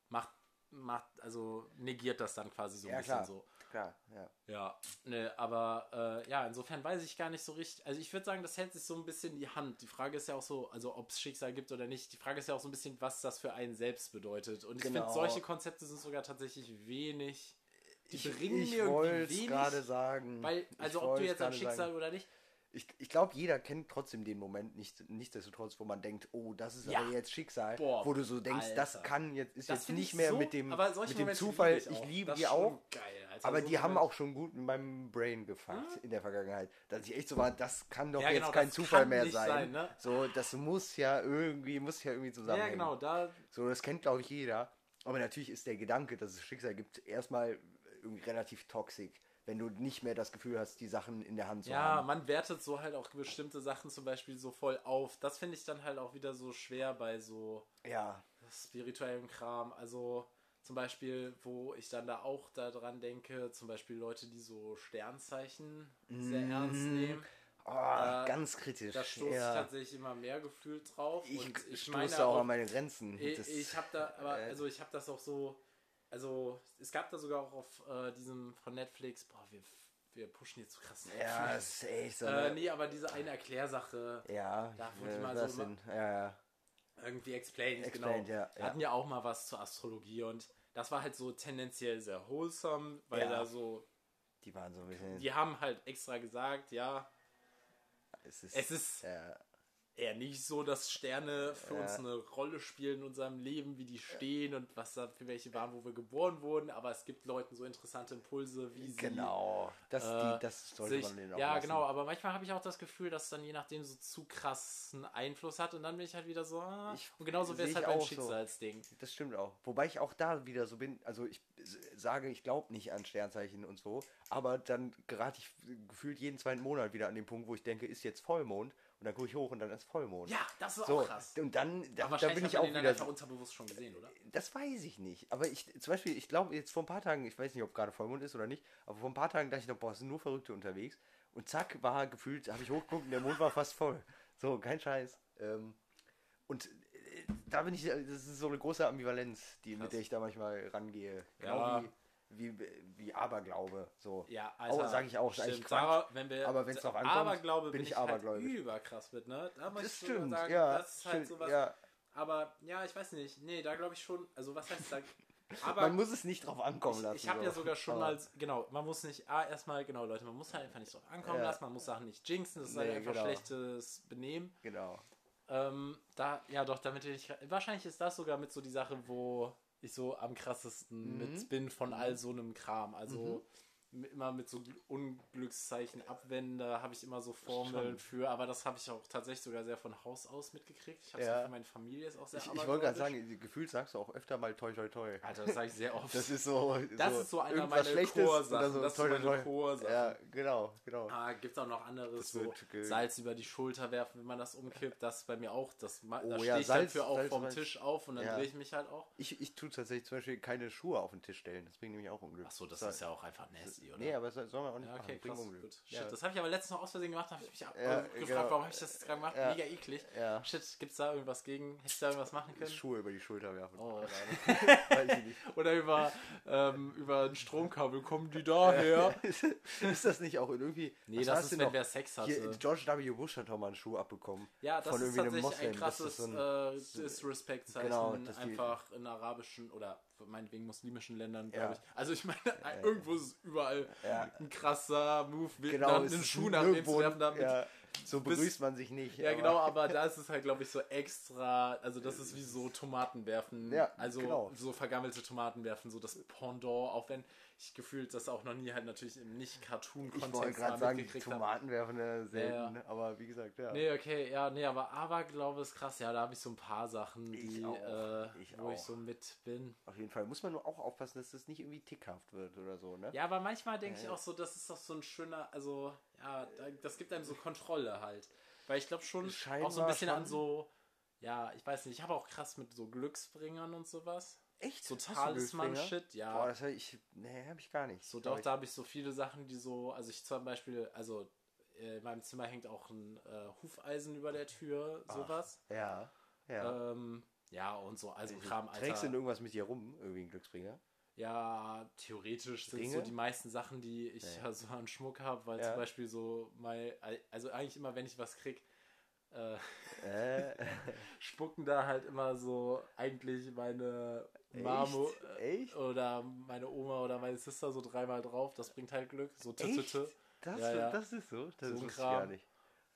macht, macht, also negiert das dann quasi so ein Ja, bisschen klar. so. klar, ja. Ja, ne, aber äh, ja, insofern weiß ich gar nicht so richtig. Also ich würde sagen, das hält sich so ein bisschen in die Hand. Die Frage ist ja auch so, also ob es Schicksal gibt oder nicht. Die Frage ist ja auch so ein bisschen, was das für einen selbst bedeutet. Und ich Genau. finde, solche Konzepte sind sogar tatsächlich wenig. Die Ich, bringen ich mir irgendwie wenig. gerade sagen. Weil, Ich also ob du jetzt gerade Schicksal sagen. oder nicht. Ich, ich glaube, jeder kennt trotzdem den Moment, nicht, nichtsdestotrotz, wo man denkt, oh, das ist Ja. aber jetzt Schicksal. Boah, wo du so denkst, das Alter. kann jetzt, ist Das jetzt nicht ich mehr so, mit dem, mit dem Zufall. Ich, auch. liebe Das die auch. Geil, Alter. Aber So die haben auch schon gut in meinem Brain gefuckt in der Vergangenheit. Dass ich echt so war, das kann doch Ja, jetzt genau, kein das Zufall mehr sein. sein, ne? So, das muss ja irgendwie, muss ja irgendwie Ja, zusammenhängen. genau, da. So, das kennt, glaube ich, jeder. Aber natürlich ist der Gedanke, dass es Schicksal gibt, erstmal irgendwie relativ toxisch, wenn du nicht mehr das Gefühl hast, die Sachen in der Hand zu Ja, haben. man wertet so halt auch bestimmte Sachen zum Beispiel so voll auf. Das finde ich dann halt auch wieder so schwer bei so Ja, spirituellem Kram. Also zum Beispiel, wo ich dann da auch daran denke, zum Beispiel Leute, die so Sternzeichen sehr ernst nehmen. oh, Da- ganz kritisch. Da stoße ich ja. tatsächlich immer mehr gefühlt drauf. Ich, und ich stoße auch auch, an meine Grenzen. ich, ich habe da, aber äh, also ich habe das auch so, also es gab da sogar auch auf äh, diesem von Netflix, boah, wir, wir pushen jetzt so krass. ja, das ist echt so. äh, nee, aber diese eine Erklärsache, ja, da ich wurde will mal das so hin. Ja, ja. irgendwie explained, Explained, genau. ja, ja. Hatten ja auch mal was zur Astrologie und das war halt so tendenziell sehr wholesome, weil Ja. da so, Die waren so ein bisschen. die haben halt extra gesagt, ja, es ist, es ist ja, eher nicht so, dass Sterne für Ja. uns eine Rolle spielen in unserem Leben, wie die stehen und was da für welche waren, wo wir geboren wurden, aber es gibt Leuten so interessante Impulse, wie sie genau. Das, äh, die, das sollte sich, man denen auch ja, lassen. genau, aber manchmal habe ich auch das Gefühl, dass dann je nachdem so zu krassen Einfluss hat und dann bin ich halt wieder so, ah, Ich- und genauso wäre es halt beim auch so. Schicksalsding. Das stimmt auch. Wobei ich auch da wieder so bin, also ich sage, ich glaube nicht an Sternzeichen und so, aber dann gerate ich gefühlt jeden zweiten Monat wieder an den Punkt, wo ich denke, ist jetzt Vollmond und dann gucke ich hoch und dann ist Vollmond. Ja, das ist so, auch krass. und dann, da, Aber da bin ich auch wieder. einfach unterbewusst schon gesehen, oder? Das weiß ich nicht. Aber ich, zum Beispiel, ich glaube, jetzt vor ein paar Tagen, ich weiß nicht, ob gerade Vollmond ist oder nicht, aber vor ein paar Tagen dachte ich noch, boah, es sind nur Verrückte unterwegs. Und zack, war gefühlt, habe ich hochgeguckt und der Mond war fast voll. So, kein Scheiß. Ähm, und äh, da bin ich, das ist so eine große Ambivalenz, die, Krass. mit der ich da manchmal rangehe. Ja. Genau wie, wie, wie Aberglaube. So. Ja, Auch, sage ich auch, stimmt. Quatsch. Wenn wir, aber wenn's drauf ankommt, Aberglaube bin ich ich halt abergläubisch. überkrass mit, ne? Da muss Das ich stimmt, sagen, ja. das ist halt sowas. ja. Aber ja, ich weiß nicht. Nee, da glaube ich schon, also was heißt da? [LAUGHS] Aber Man muss es nicht drauf ankommen lassen. ich, ich habe so. ja sogar schon mal, genau, man muss nicht, ah, erstmal, genau, Leute, man muss halt einfach nicht drauf ankommen Ja. lassen, man muss Sachen nicht jinxen, das ist halt Nee, einfach genau. schlechtes Benehmen. Genau. Ähm, da, ja doch, damit ich, wahrscheinlich ist das sogar mit so die Sache, wo ich so am krassesten Mhm. mit bin von all so einem Kram. Also m- immer mit so Gl- Unglückszeichen Abwender habe ich immer so Formeln für, aber das habe ich auch tatsächlich sogar sehr von Haus aus mitgekriegt. Ich habe Ja. für meine Familie ist auch sehr Ich, ich wollte gerade sagen, gefühlt sagst du auch öfter mal toi toi toi. Alter, das sage ich sehr oft. Das ist so. Das ist so einer meiner Chorsachen, so das ist toi, toi, meine toi. Chorsachen. Ja, genau, genau. Ah, gibt auch noch anderes, so Salz über die Schulter werfen, wenn man das umkippt. Das ist bei mir auch, das, Oh da ja, stehe ich Salz- dafür auch Salz vom weiß- Tisch auf und dann Ja. drehe ich mich halt auch. Ich, ich tue tatsächlich zum Beispiel keine Schuhe auf den Tisch stellen. Das bringt nämlich auch Unglück. Achso, das So, ist ja auch einfach nasty. Easy, oder? Nee, aber das soll man auch nicht ja, okay, machen. Krass, gut. Shit, Ja. das habe ich aber letztens noch aus Versehen gemacht, da habe ich mich auch Ja, gefragt, genau. warum habe ich das gerade gemacht? Ja. Mega eklig. Ja. Shit, gibt's da irgendwas gegen? Hätte ich da irgendwas machen können? Schuhe über die Schulter werfen. Oh, Leute. [LAUGHS] Weiß ich nicht. [LAUGHS] Oder über, ähm, über ein Stromkabel, kommen die daher? [LAUGHS] ist das nicht auch irgendwie. Nee, das ist, wenn noch? wer Sex hatte. Hier, George W. Bush hat doch mal einen Schuh abbekommen. Ja, das von ist irgendwie einem tatsächlich ein Moslem. Ist krasses ein- äh, Disrespect-Zeichen, Genau, einfach in arabischen oder meinetwegen muslimischen Ländern, glaube Ja. ich. Also ich meine, irgendwo ist es überall Ja. ein krasser Move, mit Genau, einen Schuh nach dem zu werfen, damit ja, so bis- begrüßt man sich nicht. Ja, aber- genau, aber da ist es halt, glaube ich, so extra, also das ist wie so Tomaten werfen, Ja, also genau. so vergammelte Tomaten werfen, so das Pendant, auch wenn ich gefühlt das auch noch nie halt natürlich im Ich wollte Nicht-Cartoon-Kontext gerade sagen, habe. Tomaten werfen äh, selten, Ja, ja. aber wie gesagt, ja. Nee, okay, ja, nee, aber Aberglaube ist krass, ja, da habe ich so ein paar Sachen, Ich die, auch, äh, ich wo ich auch. so mit bin. Auf jeden Fall muss man nur auch aufpassen, dass das nicht irgendwie tickhaft wird oder so, ne? Ja, aber manchmal denke ich Ja. auch so, das ist doch so ein schöner, also, ja, da- das gibt einem so Kontrolle halt. Weil ich glaube schon auch so ein Scheinbar bisschen an so, ja, ich weiß nicht, ich habe auch krass mit so Glücksbringern und sowas. Echt? So Talisman-Shit, ja. Boah, das hab ich, nee, hab ich gar nicht. So, doch, ich. da habe ich so viele Sachen, die so, also ich zum Beispiel, also äh, in meinem Zimmer hängt auch ein äh, Hufeisen über der Tür, sowas. Ja, ja. Ähm, ja, und so, also Kram, Alter. Trägst du denn irgendwas mit dir rum, irgendwie einen Glücksbringer? Ja, theoretisch sind Ringe? so die meisten Sachen, die ich Ja. [LAUGHS] ja so an Schmuck habe, weil Ja. zum Beispiel so mal, also eigentlich immer, wenn ich was krieg, äh, Äh, [LAUGHS] spucken da halt immer so eigentlich meine Mamo äh, Echt? oder meine Oma oder meine Sister so dreimal drauf. Das bringt halt Glück. So Echt? tütütü. das, Ja, ja. das ist so? Das So ich Kram. gar nicht.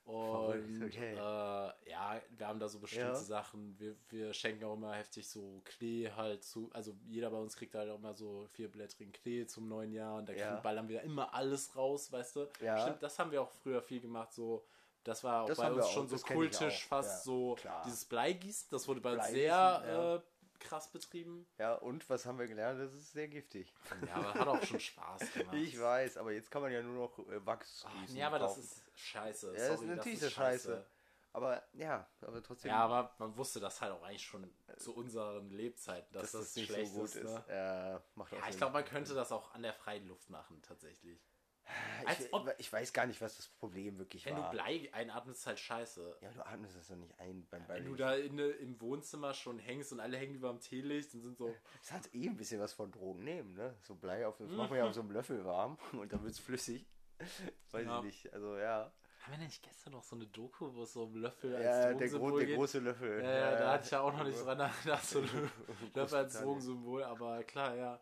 Und okay. äh, ja, wir haben da so bestimmte Ja. Sachen. Wir, wir schenken auch immer heftig so Klee halt zu. Also jeder bei uns kriegt halt auch immer so vierblättrigen Klee zum neuen Jahr und da Ja. ballern wir immer alles raus, weißt du? Ja. Stimmt, das haben wir auch früher viel gemacht. So, das war auch Das bei uns auch, schon so kultisch fast ja, so klar. dieses Bleigießen. Das wurde bei uns sehr ja. äh, krass betrieben. Ja, und was haben wir gelernt? Das ist sehr giftig. Ja, aber hat auch schon Spaß [LAUGHS] gemacht. Ich weiß, aber jetzt kann man ja nur noch äh, Wachs Ach, nee, aber das kaufen. ist scheiße. Ja, das ist Sorry, natürlich das ist so scheiße. Aber ja, aber trotzdem, Ja, aber man wusste das halt auch eigentlich schon zu unseren Lebzeiten, dass, dass das, das nicht schlecht so gut ist. ist. Ne? Auch Ja, ich glaube, man könnte das auch an der freien Luft machen, tatsächlich. Als ich, ob- ich weiß gar nicht, was das Problem wirklich Wenn war. du Blei einatmest, ist halt scheiße. ja, du atmest es doch nicht ein beim Wenn du da in, ne- im Wohnzimmer schon hängst und alle hängen über dem Teelicht und sind so. [LAUGHS] Es hat eh ein bisschen was von Drogen nehmen, ne? So Blei auf, das machen wir ja auf so einem Löffel warm [LAUGHS] und dann wird es flüssig. [LAUGHS] Weiß Ja. ich nicht. Also ja. Haben wir denn nicht gestern noch so eine Doku, wo es so um Löffel als Ja, der, Drogensymbol der geht? große Löffel. Ja, ja, da hatte ich ja auch noch nicht dran nachgedacht, so ein Löffel als. Drogensymbol, aber klar, ja.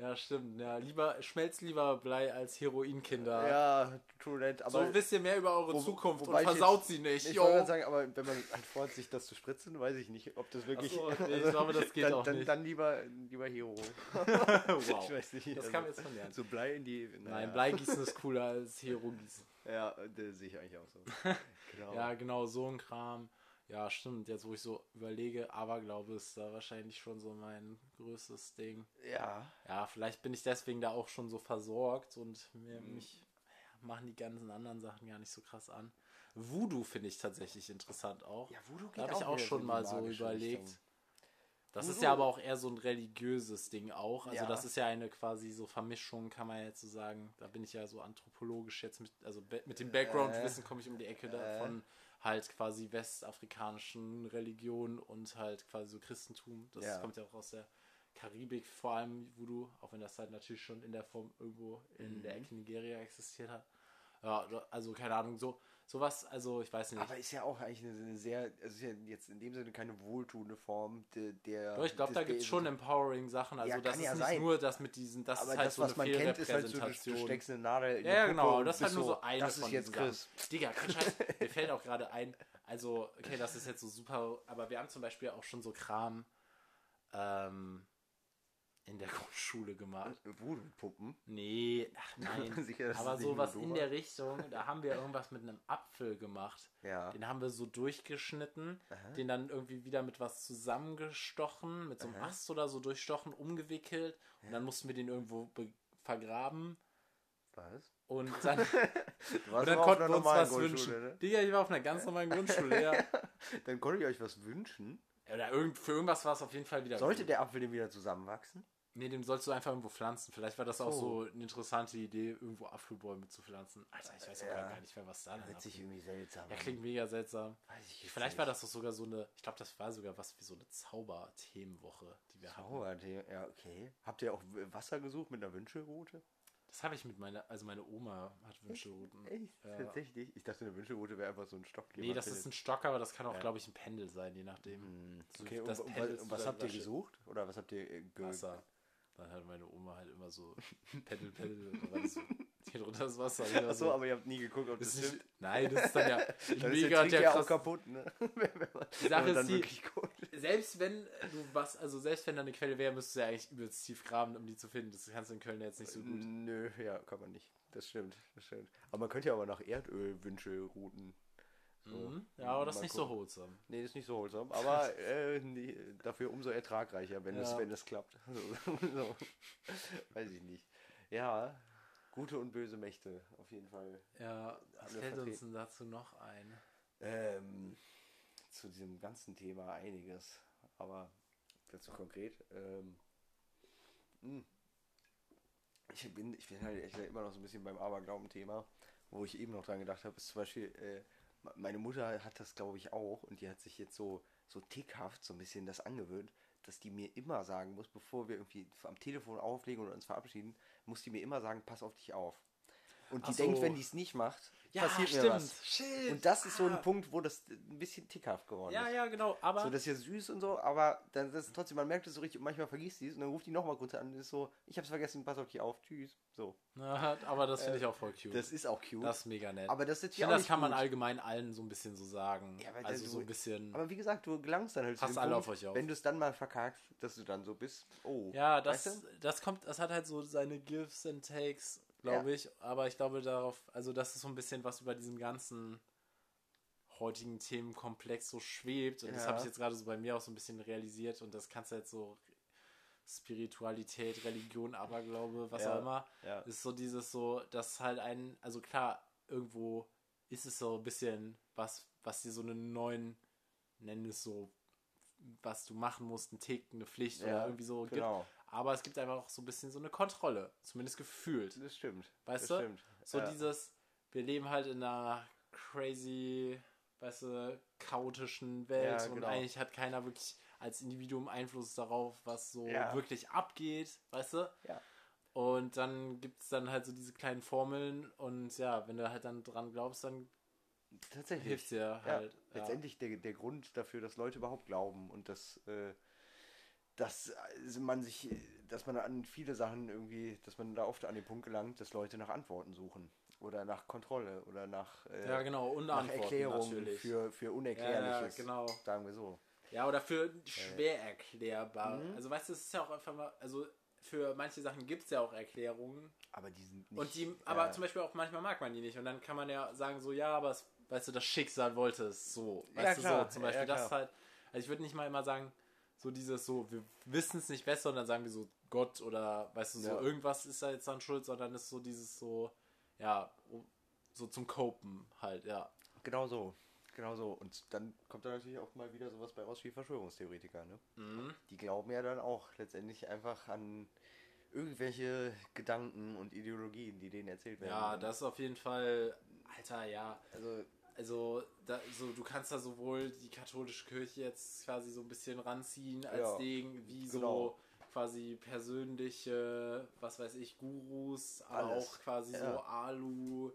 Ja, stimmt. Ja, lieber, schmelzt lieber Blei als Heroinkinder. Ja, true that. Aber so wisst ihr mehr über eure wo- Zukunft und versaut jetzt- sie nicht. Ich wollte sagen, aber wenn man halt vorhat, sich das zu spritzen, weiß ich nicht, ob das wirklich. So, nee, ich glaube, das [LAUGHS] geht dann, auch dann, nicht. Dann lieber, lieber Hero. [LAUGHS] [LAUGHS] wow. Ich weiß nicht. Das also, kann man jetzt von lernen. So Blei in die. naja. Nein, Bleigießen ist cooler als Hero-Gießen. Ja, das sehe ich eigentlich auch so. Genau. Ja, genau, so ein Kram. Ja, stimmt. Jetzt, wo ich so überlege, Aberglaube ist da wahrscheinlich schon so mein größtes Ding. ja. Ja, vielleicht bin ich deswegen da auch schon so versorgt und mir, Mhm. mich ja, machen die ganzen anderen Sachen gar nicht so krass an. Voodoo finde ich tatsächlich interessant auch. Ja, Voodoo da habe ich auch schon mal so überlegt. Richtung. Das ist Voodoo- ja aber auch eher so ein religiöses Ding auch. Also Ja. das ist ja eine quasi so Vermischung, kann man jetzt so sagen. Da bin ich ja so anthropologisch jetzt mit, also mit dem Background-Wissen komme ich um die Ecke davon halt quasi westafrikanischen Religionen und halt quasi so Christentum. Das Ja. kommt ja auch aus der Karibik vor allem Voodoo, auch wenn das halt natürlich schon in der Form irgendwo in Mhm. der Ecke Nigeria existiert hat. Ja, also keine Ahnung, so sowas, also ich weiß nicht. Aber ist ja auch eigentlich eine, eine sehr, also ja jetzt in dem Sinne keine wohltuende Form de, der. Doch, ich glaube, da gibt es schon empowering Sachen. Also Ja, das ist ja nicht sein. nur das mit diesen, das Aber ist halt das, so was man eine kennt, ist halt so, du, du steckst eine Nadel in ja, ja, genau, und das ist halt nur so eine Das von ist jetzt. Chris. Digga, kein Scheiß, [LAUGHS] mir fällt auch gerade ein, also, okay, das ist jetzt so super, aber wir haben zum Beispiel auch schon so Kram ähm, in der [LAUGHS] Grundschule gemacht. Voodoo-Puppen. Nee, ach [LAUGHS] nein, Sicher, aber sowas in der Richtung, da haben wir irgendwas mit einem Apfel gemacht. Ja. Den haben wir so durchgeschnitten, den dann irgendwie wieder mit was zusammengestochen, mit so einem Ast oder so durchstochen, umgewickelt und dann mussten wir den irgendwo be- vergraben Was? und dann, [LAUGHS] und dann konnten wir uns was wünschen. Ne? Digga, ich war auf einer ganz normalen Grundschule, ja. Dann konnte ich euch was wünschen. Oder irgend, für irgendwas war es auf jeden Fall wieder Sollte der Apfel denn wieder zusammenwachsen? Nee, den sollst du einfach irgendwo pflanzen. Vielleicht war das auch So. so eine interessante Idee, irgendwo Apfelbäume zu pflanzen. Alter, ich weiß auch Ja. gar nicht mehr, was da denn Hört sich irgendwie seltsam Ja, klingt mega seltsam. Vielleicht war nicht. das doch sogar so eine, ich glaube, das war sogar was wie so eine Zauberthemenwoche, die wir hatten. Zaubertee, ja, okay. Habt ihr auch Wasser gesucht mit einer Wünschelrute? Das habe ich mit meiner, also meine Oma hat Wünschelruten. Echt? Ja. Tatsächlich? Ich dachte, eine Wünschelrute wäre einfach so ein Stock. Nee, das findet. ist ein Stock, aber das kann auch, Ja. glaube ich, ein Pendel sein, je nachdem. Hm, So, Okay, und, und, und was habt ihr gesucht? Oder was habt ihr ge Wasser. Dann hat meine Oma halt immer so [LAUGHS] Pendel, Pendel, und dann so, hier drunter das Wasser. Achso, so. aber ihr habt nie geguckt, ob das, Das ist stimmt. nicht, nein, das ist dann ja [LAUGHS] Dann ist mega Trick der ja auch kaputt, ne? [LAUGHS] Die Sache ist dann die-. Selbst wenn du was, also selbst wenn da eine Quelle wäre, müsstest du ja eigentlich übelst tief graben, um die zu finden. Das kannst du in Köln jetzt nicht so gut. Nö, ja, kann man nicht. Das stimmt, das stimmt. Aber man könnte ja aber nach Erdölwünschelrouten. So. Mhm. Ja, aber das ist nicht so gucken. wholesome. Nee, das ist nicht so holsam, aber [LAUGHS] äh, nee, dafür umso ertragreicher, wenn, es, Ja. wenn es klappt. So, so. Weiß ich nicht. Ja, gute und böse Mächte, auf jeden Fall. Ja, was fällt uns vertreten. denn dazu noch ein? Ähm, zu diesem ganzen Thema einiges, aber dazu konkret. Ähm, mh. ich, bin, ich bin halt immer noch so ein bisschen beim Aberglauben-Thema, wo ich eben noch dran gedacht habe, ist zum Beispiel, äh, me- meine Mutter hat das glaube ich auch und die hat sich jetzt so, so tickhaft so ein bisschen das angewöhnt, dass die mir immer sagen muss, bevor wir irgendwie am Telefon auflegen oder uns verabschieden, muss die mir immer sagen, pass auf dich auf. Und die Ach so. denkt, wenn die es nicht macht, passiert mir was. Shit. Und das ist so ein Ah. Punkt, wo das ein bisschen tickhaft geworden Ja, ist. ja, genau. Aber So, das ist ja süß und so, aber dann das ist trotzdem, man merkt es so richtig und manchmal vergisst die es und dann ruft die nochmal kurz an und ist so, ich hab's vergessen, pass auf dich auf, tschüss. So. Na, [LAUGHS] aber das finde ich auch voll cute. Äh, Das ist auch cute. Das ist mega nett. aber das ist ja das kann man gut. allgemein allen so ein bisschen so sagen. Ja, weil also so ein bisschen. Aber wie gesagt, du gelangst dann halt Passt alle Punkt, auf euch auf. wenn du es dann mal verkackst, dass du dann so bist, oh. Ja, das, weißt du? das kommt, das hat halt so seine Gives and Takes, glaube Ja. ich. Aber ich glaube darauf, also das ist so ein bisschen was über diesem ganzen heutigen Themenkomplex so schwebt. Und das Ja. habe ich jetzt gerade so bei mir auch so ein bisschen realisiert. Und das kannst du jetzt so Spiritualität, Religion, Aberglaube, was Ja. auch immer. Ja. ist so dieses so, dass halt ein, also klar, irgendwo ist es so ein bisschen was, was dir so einen neuen, nenn es so, was du machen musst, ein Tick, eine Pflicht oder irgendwie so genau. gibt. Aber es gibt einfach auch so ein bisschen so eine Kontrolle, zumindest gefühlt. Das stimmt. Weißt das du? Stimmt. So ja. dieses, wir leben halt in einer crazy, weißt du, chaotischen Welt Ja, und genau. eigentlich hat keiner wirklich als Individuum Einfluss darauf, was so Ja. wirklich abgeht, weißt du? Ja. Und dann gibt es dann halt so diese kleinen Formeln und ja, wenn du halt dann dran glaubst, dann Tatsächlich. hilft dir Ja, halt. Ja, letztendlich der, der Grund dafür, dass Leute überhaupt glauben und dass, äh, dass äh, man sich, dass man an viele Sachen irgendwie, dass man da oft an den Punkt gelangt, dass Leute nach Antworten suchen oder nach Kontrolle oder nach, äh, ja genau, und nach natürlich. für, für ja, Unerklärliches, genau. sagen wir so. Ja, oder für schwer erklärbar. Mhm. Also weißt du, es ist ja auch einfach mal, also für manche Sachen gibt es ja auch Erklärungen. Aber die sind nicht. Und die, aber ja, zum Beispiel auch manchmal mag man die nicht. Und dann kann man ja sagen, so, ja, aber es, weißt du, das Schicksal wollte es so. Ja, Weißt du, klar. so. Zum Ja, Beispiel ja, das halt. Also ich würde nicht mal immer sagen, so dieses so, wir wissen es nicht besser und dann sagen wir so Gott oder weißt du, so Ja. irgendwas ist da jetzt dann schuld, sondern ist so dieses so, ja, so zum Copen halt, ja. Genau so. Genau so. Und dann kommt da natürlich auch mal wieder sowas bei raus wie Verschwörungstheoretiker, ne? Mhm. Die glauben ja dann auch letztendlich einfach an irgendwelche Gedanken und Ideologien, die denen erzählt werden. Ja, das ist auf jeden Fall, Alter, ja. Also, Also, da, so, du kannst da sowohl die katholische Kirche jetzt quasi so ein bisschen ranziehen als Ja, Ding, wie so genau. quasi persönliche, was weiß ich, Gurus, aber Alles. auch quasi Ja. so Alu.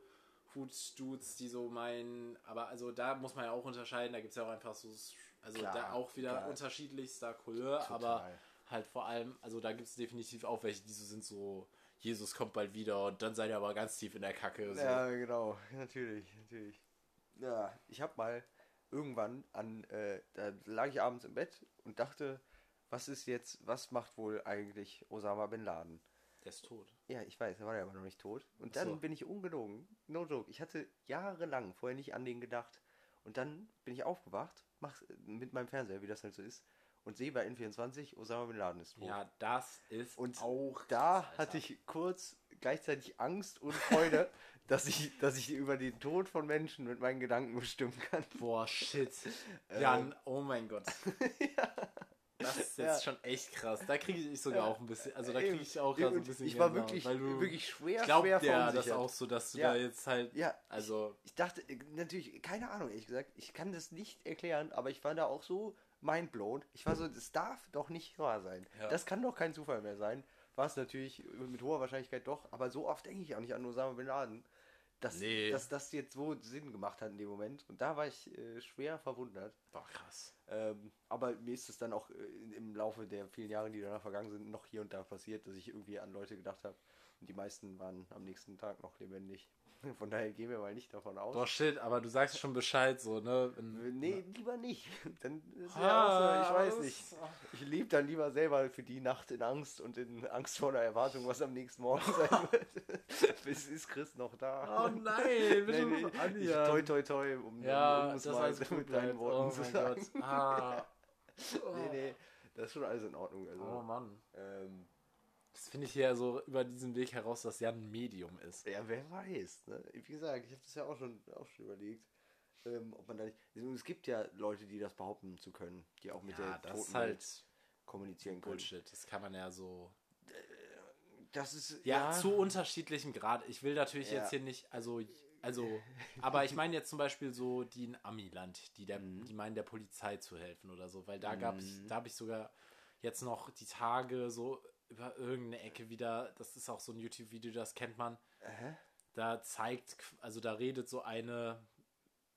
Hutstuds, die so meinen, aber also da muss man ja auch unterscheiden, da gibt es ja auch einfach so, also Klar, da auch wieder klar. unterschiedlichster Couleur, Total. aber halt vor allem, also da gibt es definitiv auch welche, die so sind so, Jesus kommt bald wieder und dann seid ihr aber ganz tief in der Kacke. So. Ja, genau, [LAUGHS] natürlich, natürlich. Ja, ich habe mal irgendwann an, äh, da lag ich abends im Bett und dachte, was ist jetzt, was macht wohl eigentlich Osama Bin Laden? Der ist tot. Ja, ich weiß, er war ja aber noch nicht tot. Und dann so. bin ich ungelogen, no joke, ich hatte jahrelang vorher nicht an den gedacht. Und dann bin ich aufgewacht, mach mit meinem Fernseher, wie das halt so ist, und sehe bei N24, Osama Bin Laden ist tot. Ja, das ist Und auch da krass, hatte ich kurz gleichzeitig Angst und Freude, [LAUGHS] dass ich, dass ich über den Tod von Menschen mit meinen Gedanken bestimmen kann. Boah, shit. Äh, Jan, oh mein Gott. [LAUGHS] Das ist jetzt Ja. schon echt krass. Da kriege ich sogar Ja. auch ein bisschen, also da kriege ich auch gerade so ein bisschen ich war wirklich, weil du, wirklich schwer, glaubt schwer der das auch so, dass du Ja. da jetzt halt, Ja, also, Ich dachte, äh, natürlich, keine Ahnung, ehrlich gesagt, ich kann das nicht erklären, aber ich war da auch so mindblown. Ich war so, das darf doch nicht wahr sein. Ja. Das kann doch kein Zufall mehr sein. War es natürlich mit hoher Wahrscheinlichkeit doch, aber so oft denke ich auch nicht an Osama Bin Laden, dass, Nee. dass das jetzt so Sinn gemacht hat in dem Moment. Und da war ich äh, schwer verwundert. boah, krass. Ähm, aber mir ist es dann auch äh, im Laufe der vielen Jahre, die danach vergangen sind, noch hier und da passiert, dass ich irgendwie an Leute gedacht habe. Und die meisten waren am nächsten Tag noch lebendig. [LAUGHS] Von daher gehen wir mal nicht davon aus. Boah, shit, aber du sagst schon Bescheid, so, ne? Wenn- Nee, lieber nicht. [LAUGHS] Dann ist Ah, ja auch so, ich weiß nicht. Ich lebe dann lieber selber für die Nacht in Angst und in angstvoller Erwartung, was am nächsten Morgen sein [LAUGHS] wird. Bis ist Chris noch da. Oh nein, bitte nee, nee, ich, toi toi toi, um, Ja, um das mal alles gut mit deinen. Worten Oh zu sagen. Gott. Ah. Nee, nee, das ist schon alles in Ordnung. Also, Oh Mann. ähm, Das finde ich hier so über diesen Weg heraus, dass Jan ein Medium ist. ja, wer weiß. Ne? Wie gesagt, ich habe das ja auch schon, auch schon überlegt. Ähm, ob man da nicht. Es gibt ja Leute, die das behaupten zu können, die auch mit Ja, der das toten ist halt kommunizieren können. Bullshit. Das kann man ja so. Das ist Ja, zu unterschiedlichem Grad. Ich will natürlich Ja. jetzt hier nicht, also, also, aber ich meine jetzt zum Beispiel so die in Amiland, die der, Mhm. die meinen der Polizei zu helfen oder so, weil da gab ich, da habe ich sogar jetzt noch die Tage so über irgendeine Ecke wieder, das ist auch so ein YouTube-Video, das kennt man, da zeigt, also da redet so eine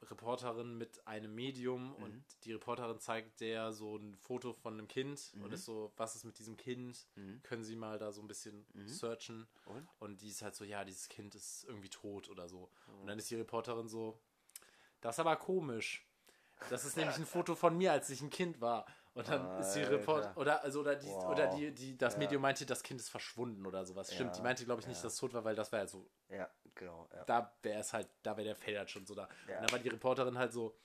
Reporterin mit einem Medium Mhm. und die Reporterin zeigt der so ein Foto von einem Kind Mhm. und ist so, was ist mit diesem Kind? Können Sie mal da so ein bisschen searchen? Und? Und die ist halt so, ja, dieses Kind ist irgendwie tot oder so. Mhm. Und dann ist die Reporterin so, das ist aber komisch. Das ist nämlich ein Foto von mir, als ich ein Kind war. Und dann ist die Alter. Report oder also oder die Wow. oder die die das Ja. Medium meinte, das Kind ist verschwunden oder sowas. Stimmt, Ja, die meinte glaube ich nicht, dass es tot war, weil das wäre ja so Ja, genau. Ja. da wäre es halt, da wäre der Fehler schon so da. Ja. Und dann war die Reporterin halt so,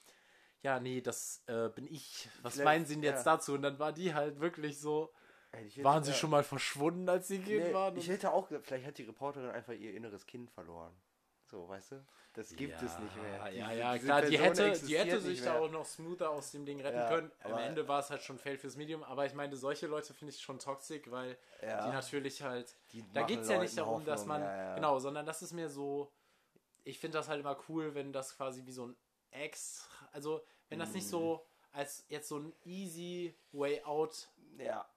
ja, nee, das äh, bin ich. Was Vielleicht- meinen Sie denn jetzt ja. dazu? Und dann war die halt wirklich so, Hätte waren Sie ja. schon mal verschwunden, als Sie Kind Nee, waren? ich hätte auch, vielleicht hat die Reporterin einfach ihr inneres Kind verloren. So, weißt du? Das gibt es nicht mehr. Ja, Diese- ja, diese klar, die hätte, die hätte sich da auch noch smoother aus dem Ding retten Ja, können. Am Ende war es halt schon Fail fürs Medium, aber ich meine, solche Leute finde ich schon toxisch, weil Ja. die natürlich halt. Die da geht es ja nicht darum, dass Hoffnung, man. ja, ja. Genau, sondern das ist mir so. Ich finde das halt immer cool, wenn das quasi wie so ein Ex. Also, wenn das Mhm. nicht so als jetzt so ein easy way out Ja,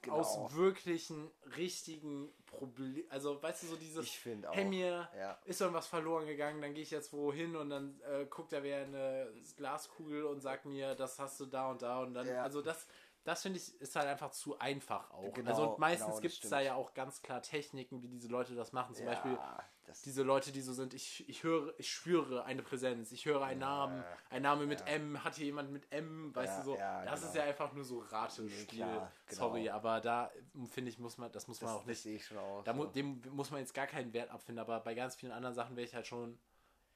genau. aus wirklichen, richtigen Problemen. Also, weißt du, so dieses. Ich finde auch. Hey, mir Ja. ist irgendwas verloren gegangen, dann gehe ich jetzt wohin und dann äh, guckt er wer eine Glaskugel und sagt mir, das hast du da und da und dann. Ja. Also, das. Das finde ich ist halt einfach zu einfach auch. Genau, also und meistens genau, das gibt es da ja auch ganz klar Techniken, wie diese Leute das machen. Zum ja, Beispiel das, diese Leute, die so sind, ich, ich höre, ich spüre eine Präsenz, ich höre einen Namen, ein Name mit M, hat hier jemand mit M, weißt Ja, du so, ja, das genau. ist ja einfach nur so Ratespiel. genau. Sorry, aber da ähm, finde ich, muss man, das muss man das, auch das nicht, sehe ich schon aus. da mu dem muss man jetzt gar keinen Wert abfinden, aber bei ganz vielen anderen Sachen wäre ich halt schon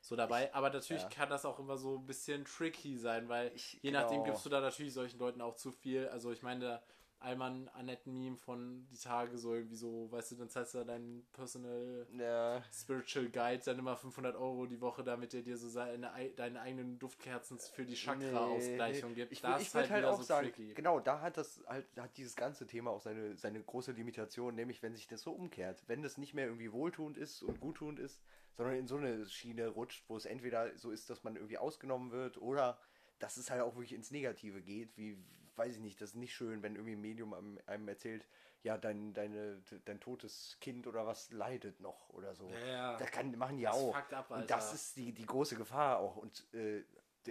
so dabei. aber natürlich ja. kann das auch immer so ein bisschen tricky sein, weil Ich- je nachdem genau. gibst du da natürlich solchen Leuten auch zu viel. Also ich meine, der Alman Annette Meme von die Tage so irgendwie so, weißt du, dann zahlst du deinen Personal ja, Spiritual Guide dann immer 500 Euro die Woche, damit er dir so seine, ei- deine eigenen Duftkerzen für die Chakra-Ausgleichung gibt. Ich, das ich würde halt wieder auch sagen, tricky. genau, da hat das halt, hat dieses ganze Thema auch seine, seine große Limitation, nämlich wenn sich das so umkehrt, wenn das nicht mehr irgendwie wohltuend ist und guttuend ist, sondern in so eine Schiene rutscht, wo es entweder so ist, dass man irgendwie ausgenommen wird oder dass es halt auch wirklich ins Negative geht, wie, weiß ich nicht, das ist nicht schön, wenn irgendwie ein Medium einem, einem erzählt, ja, dein, deine, dein totes Kind oder was leidet noch oder so. Ja, ja. Das kann, machen die Das auch. ab, und das ist die, die große Gefahr auch. Und äh,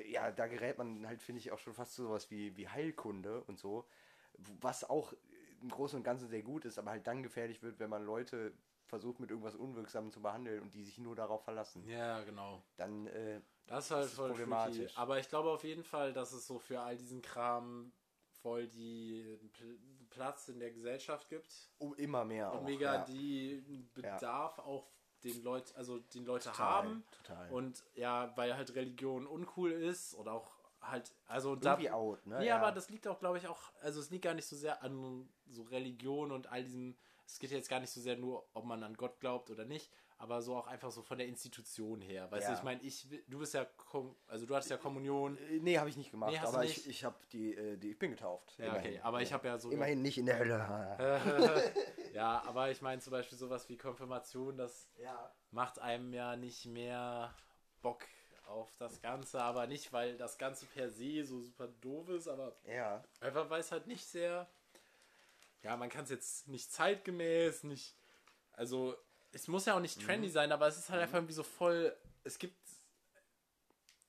ja, da gerät man halt, finde ich, auch schon fast zu sowas wie, wie Heilkunde und so, was auch im Großen und Ganzen sehr gut ist, aber halt dann gefährlich wird, wenn man Leute versucht, mit irgendwas Unwirksamem zu behandeln und die sich nur darauf verlassen. Ja, genau. Dann, äh, Das ist halt ist voll problematisch. problematisch. Aber ich glaube auf jeden Fall, dass es so für all diesen Kram voll die Pl Platz in der Gesellschaft gibt. um immer mehr Und auch. mega ja. die Bedarf auch den Leuten, also den Leute Total, haben. total. Und ja, weil halt Religion uncool ist oder auch halt, also und da, Irgendwie out, ne? Nee, Ja. aber das liegt auch, glaube ich, auch, also es liegt gar nicht so sehr an so Religion und all diesem, es geht jetzt gar nicht so sehr nur, ob man an Gott glaubt oder nicht, aber so auch einfach so von der Institution her. Weißt Ja. du, ich meine, ich, du bist ja, also du hattest ja Kommunion. Äh, Nee, habe ich nicht gemacht, Nee, aber nicht? ich, ich habe die, äh, die, ich bin getauft. Ja, okay, aber ich habe ja so. Immerhin nicht in der Hölle. [LAUGHS] ja, aber ich meine zum Beispiel sowas wie Konfirmation, das Ja. macht einem ja nicht mehr Bock auf das Ganze, aber nicht, weil das Ganze per se so super doof ist, aber Ja. einfach weil es halt nicht sehr, ja, man kann es jetzt nicht zeitgemäß, nicht, also es muss ja auch nicht Mhm. trendy sein, aber es ist halt einfach irgendwie so voll, es gibt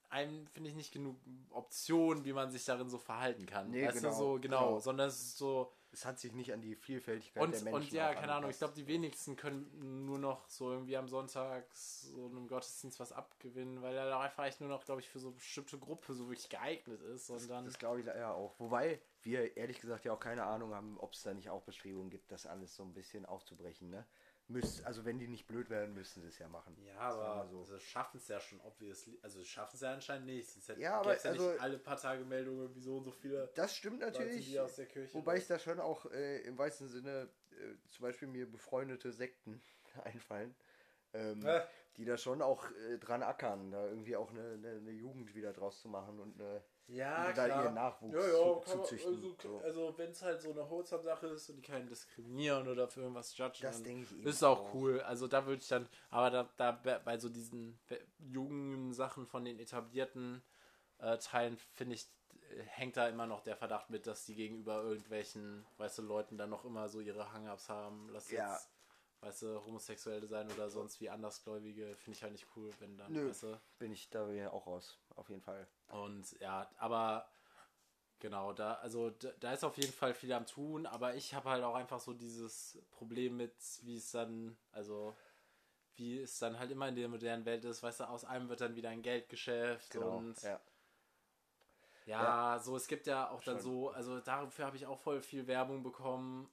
einem, finde ich, nicht genug Optionen, wie man sich darin so verhalten kann. Nee, weißt genau, du, so, genau, genau. sondern es ist so, Es hat sich nicht an die Vielfältigkeit und, der Menschen und ja, keine Ahnung, ich angepasst. glaube, die wenigsten können nur noch so irgendwie am Sonntag so einem Gottesdienst was abgewinnen, weil er da einfach echt nur noch, glaube ich, für so eine bestimmte Gruppe so wirklich geeignet ist. Und dann, Das glaube ich ja auch. Wobei wir ehrlich gesagt ja auch keine Ahnung haben, ob es da nicht auch Bestrebungen gibt, das alles so ein bisschen aufzubrechen. Ne? Müsst, also wenn die nicht blöd werden, müssen sie es ja machen. ja, wir aber so. sie schaffen es ja schon, obviously. Also, schaffen es ja anscheinend nicht. Sonst hätte, Ja, aber ja also- nicht alle paar Tage Meldungen, irgendwie so und so viele Das stimmt Leute, natürlich. Kirche. Wobei ich da schon auch äh, im weitesten Sinne äh, zum Beispiel mir befreundete Sekten [LAUGHS] einfallen, ähm, Äh. Die da schon auch äh, dran ackern, da irgendwie auch eine, eine, eine Jugend wieder draus zu machen und eine, ja, da ihren Nachwuchs ja, ja, zu, zu züchten. Also, so. also wenn es halt so eine Wholesome-Sache ist und die keinen diskriminieren oder für irgendwas judgen, Das denke ich ist auch, auch. cool. Also da würde ich dann, aber da, da bei- bei so diesen jungen Sachen von den etablierten äh, Teilen, finde ich, äh, hängt da immer noch der Verdacht mit, dass die gegenüber irgendwelchen, weißt du, Leuten dann noch immer so ihre Hang-Ups haben. Lass Ja. jetzt, weißt du, Homosexuelle sein oder sonst wie Andersgläubige, finde ich halt nicht cool, wenn dann, Nö. weißt du. Bin ich da ja auch raus, auf jeden Fall. Und ja, aber genau, da, also da, da ist auf jeden Fall viel am Tun, aber ich habe halt auch einfach so dieses Problem mit, wie es dann, also wie es dann halt immer in der modernen Welt ist, weißt du, aus allem wird dann wieder ein Geldgeschäft Genau. und Ja. ja, so, es gibt ja auch dann Schon. so, also dafür habe ich auch voll viel Werbung bekommen,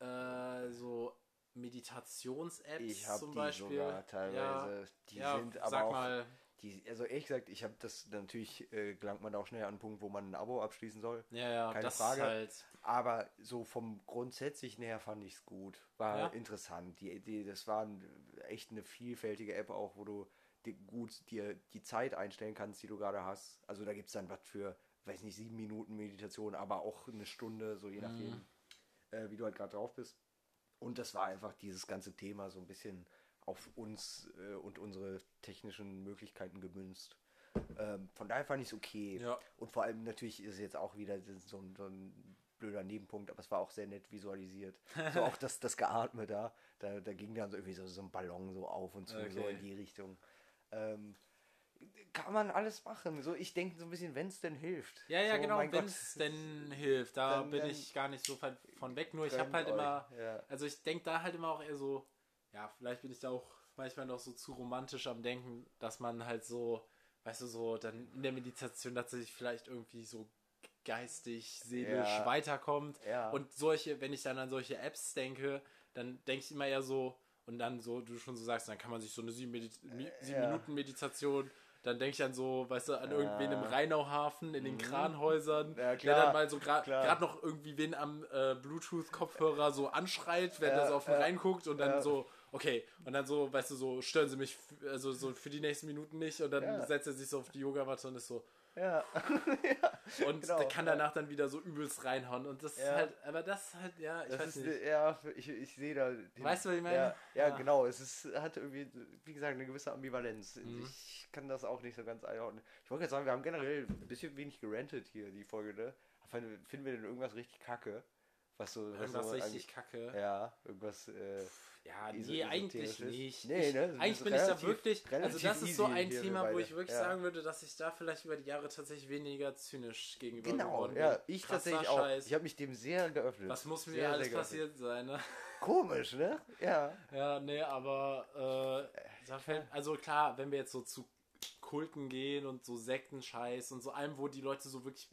äh, so Meditations-Apps Ich habe zum die Beispiel. sogar teilweise. Ja, die ja, sind aber auch. mal, Die, also ehrlich gesagt, ich habe das natürlich äh, gelangt man auch schnell an einen Punkt, wo man ein Abo abschließen soll. ja, ja, keine das Frage. ist halt, Aber so vom Grundsätzlichen her fand ich es gut. War Ja. interessant. Die, die, das war echt eine vielfältige App auch, wo du dir gut dir die Zeit einstellen kannst, die du gerade hast. Also da gibt es dann was für, weiß nicht, sieben Minuten Meditation, aber auch eine Stunde, so je nachdem, äh, wie du halt gerade drauf bist. Und das war einfach dieses ganze Thema so ein bisschen auf uns äh, und unsere technischen Möglichkeiten gemünzt. Ähm, von daher fand ich es okay. Ja. Und vor allem natürlich ist es jetzt auch wieder so ein, so ein blöder Nebenpunkt, aber es war auch sehr nett visualisiert. [LAUGHS] So auch das, das Geatme da, da, da ging dann so irgendwie so, so ein Ballon so auf und zu, so Okay. in die Richtung. Ähm, kann man alles machen. So, ich denke so ein bisschen, wenn es denn hilft. Ja, ja, so, genau, wenn es denn hilft. Da dann- bin dann ich gar nicht so von von weg. Nur ich habe halt euch, immer, ja. also ich denke da halt immer auch eher so, ja, vielleicht bin ich da auch manchmal noch so zu romantisch am Denken, dass man halt so, weißt du, so dann in der Meditation tatsächlich vielleicht irgendwie so geistig, seelisch Ja. weiterkommt. Ja. Und solche, wenn ich dann an solche Apps denke, dann denke ich immer eher so, und dann so, du schon so sagst, dann kann man sich so eine sieben, Medi Mi- sieben. Minuten Meditation, dann denke ich an so, weißt du, an irgendwen im Rheinauhafen, in den Kranhäusern, Mhm. Ja, der dann mal so gerade noch irgendwie wen am äh, Bluetooth-Kopfhörer so anschreit, wenn Ja, er so auf ihn ja, reinguckt und dann ja. so, okay, und dann so, weißt du, so stören sie mich, also so für die nächsten Minuten nicht und dann Ja. setzt er sich so auf die Yogamatte und ist so, [LAUGHS] Ja. und Genau, der kann ja. danach dann wieder so übelst reinhauen und das ist Ja. halt, aber das ist halt, ja, ich Das weiß ist, nicht. ja, ich, ich sehe da. den- Weißt du, was ich meine? Ja, ja, Ja. genau. Es ist, hat irgendwie, wie gesagt, eine gewisse Ambivalenz. Mhm. Ich kann das auch nicht so ganz einordnen. Ich wollte jetzt sagen, wir haben generell ein bisschen wenig gerantet hier, die Folge, ne? Finden finden wir denn irgendwas richtig kacke? Was so, was Irgendwas so richtig kacke. Ja, irgendwas. Äh, Ja, nee, eigentlich nicht. Nee, ich, ne, das eigentlich bin ich da wirklich, also das ist so ein Thema, wo ich wirklich Ja. sagen würde, dass ich da vielleicht über die Jahre tatsächlich weniger zynisch gegenüber genau, geworden ja, bin. ich Krasser tatsächlich auch. Scheiß. Ich habe mich dem sehr geöffnet. Was muss mir sehr, alles sehr passiert sein, ne? Komisch, ne? Ja. Ja, nee, aber äh, fällt, also klar, wenn wir jetzt so zu Kulten gehen und so Sektenscheiß und so allem, wo die Leute so wirklich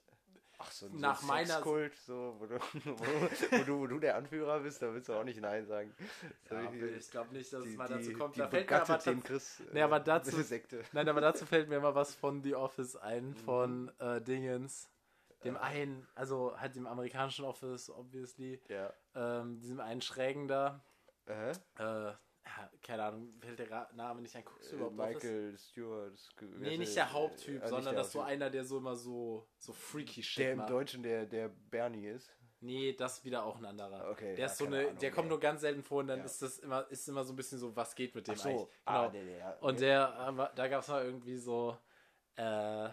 Ach, so, Nach so meiner- Sexkult, so, wo du, [LAUGHS] wo, wo, du, wo du der Anführer bist, da willst du auch nicht Nein sagen. So, ja, die- ich glaube nicht, dass es die, mal dazu die, kommt. Die Da fällt mir aber tats- Chris. äh, Nee, aber dazu- eine [LAUGHS] Sekte. Nein, aber dazu fällt mir immer was von The Office Mhm. ein, von äh, Dingens. Dem einen, also halt dem amerikanischen Office, obviously. Ja. Ähm, diesem einen Schrägen da. Äh, Äh, ja, keine Ahnung, fällt der Name nicht ein, guckst du Äh, überhaupt Office? Michael Stewart. das wer Nee, ist nicht der? Haupttyp, Äh, nicht sondern der das so Haupttyp. einer, der so immer so, so freaky shit Der im macht. Deutschen der, der Bernie ist. Nee, das ist wieder auch ein anderer. Okay, der ja, ist so eine, Ahnung, der kommt ey. nur ganz selten vor und dann Ja. ist das immer, ist immer so ein bisschen so, was geht mit dem Ach so, eigentlich? ah, Genau. der, der, ja. Und der, aber da gab es mal irgendwie so, äh,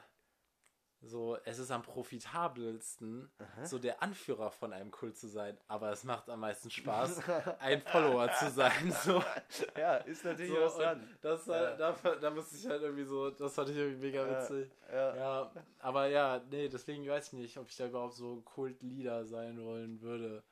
so, es ist am profitabelsten, so der Anführer von einem Kult zu sein, aber es macht am meisten Spaß, ein Follower zu sein. [LAUGHS] So, [LAUGHS] ja, ist natürlich so was dran. das, Ja. äh, da, da musste ich halt irgendwie so, das fand ich irgendwie mega Ja, witzig. ja. Ja, aber ja, nee, deswegen weiß ich nicht, ob ich da überhaupt so Kult-Leader sein wollen würde.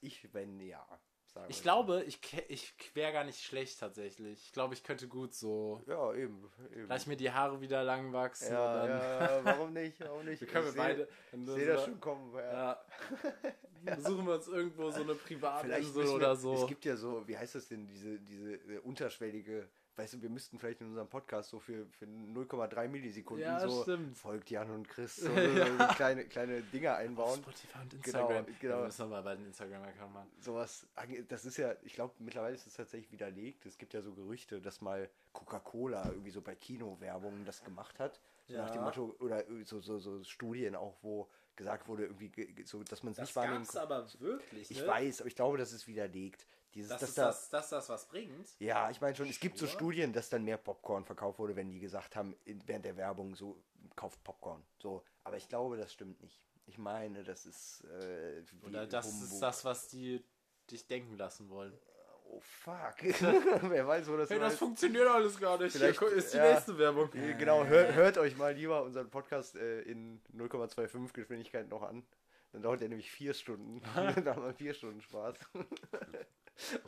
Ich, wenn ja. Sagen Ich glaube, ich, ich wäre gar nicht schlecht tatsächlich. Ich glaube, ich könnte gut so. Ja, eben. eben. Lass mir die Haare wieder lang wachsen. ja, ja, warum nicht? Warum nicht? [LAUGHS] wir können wir Ich beide. Ich sehe das schon kommen. Ja. Ja. [LAUGHS] Suchen wir uns irgendwo so eine Privatinsel oder so. Es gibt ja so, wie heißt das denn, diese, diese äh, unterschwellige, weißt du, wir müssten vielleicht in unserem Podcast so für, für 0,3 Millisekunden Ja, so stimmt. folgt Jan und Chris, [LAUGHS] so, so kleine, kleine Dinge Auf einbauen. Spotify und Genau, Instagram. genau. Ja, wir müssen aber bald einen Instagram-Account machen. Sowas, das ist ja, ich glaube, mittlerweile ist es tatsächlich widerlegt. Es gibt ja so Gerüchte, dass mal Coca-Cola irgendwie so bei Kinowerbungen das gemacht hat. So Ja. nach dem Motto, oder so, so, so Studien auch, wo gesagt wurde, irgendwie, ge- ge- so, dass man es nicht wahrnehmen gab's aber wirklich. Ich ne? weiß, aber ich glaube, das ist widerlegt. Dieses, Dass, dass da, das, dass das was bringt. Ja, ich meine schon, es gibt so. Studien, dass dann mehr Popcorn verkauft wurde, wenn die gesagt haben, während der Werbung so, kauft Popcorn. So, aber ich glaube, das stimmt nicht. Ich meine, das ist äh, Oder das Humbug. ist das, was die dich denken lassen wollen. Oh fuck. [LAUGHS] Wer weiß, wo das Hey, das funktioniert alles gar nicht. Vielleicht, Hier ist die ja. nächste Werbung. Genau, hört, hört euch mal lieber unseren Podcast äh, in 0,25 Geschwindigkeit noch an. Dann dauert der nämlich vier Stunden. [LAUGHS] dann haben wir vier Stunden Spaß. [LAUGHS]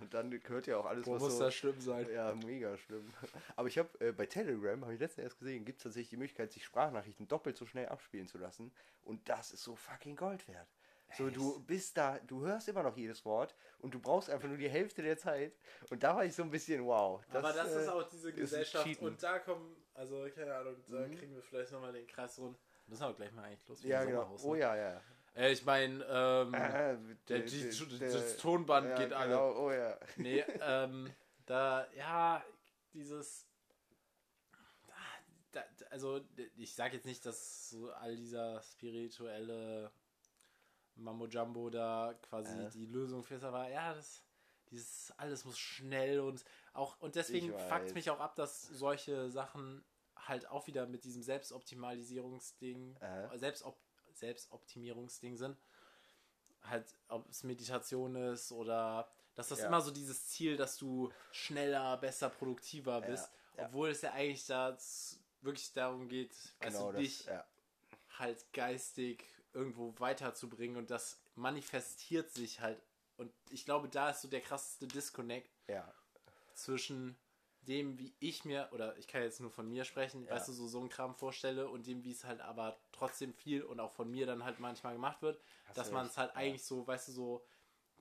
Und dann hört ihr auch alles, Wo was muss so... das schlimm sein? Ja, mega schlimm. Aber ich habe äh, bei Telegram, habe ich letztens erst gesehen, gibt es tatsächlich die Möglichkeit, sich Sprachnachrichten doppelt so schnell abspielen zu lassen. Und das ist so fucking Gold wert. So, du bist da, du hörst immer noch jedes Wort und du brauchst einfach nur die Hälfte der Zeit. Und da war ich so ein bisschen wow. Aber das äh, ist auch diese Gesellschaft. Und da kommen, also keine Ahnung, da kriegen wir vielleicht nochmal den Kreis rund. Müssen wir auch gleich mal eigentlich los. Ja, genau. Oh ja, ja. Äh, ich meine, ähm, Äh, der, die, d- das der- Tonband ja, geht alle. genau, Oh ja. Nee, ähm, da, ja, dieses. Da, da, also, ich sage jetzt nicht, dass so all dieser spirituelle Mambo Jumbo da quasi Äh. die Lösung für ist, aber ja, das, dieses alles muss schnell und auch, und deswegen fuckt mich auch ab, dass solche Sachen halt auch wieder mit diesem Selbstoptimalisierungsding, Äh. Selbstop Selbstoptimierungsding sind. Halt, ob es Meditation ist oder dass das Ja. immer so dieses Ziel, dass du schneller, besser, produktiver bist, ja. obwohl es ja eigentlich da wirklich darum geht, Genau das. dich Ja. halt geistig irgendwo weiterzubringen und das manifestiert sich halt. Und ich glaube, da ist so der krasseste Disconnect ja. zwischen dem, wie ich mir, oder ich kann jetzt nur von mir sprechen, Ja. weißt du, so, so einen Kram vorstelle und dem, wie es halt aber trotzdem viel und auch von mir dann halt manchmal gemacht wird, Hast dass du man es halt ja. eigentlich so, weißt du, so,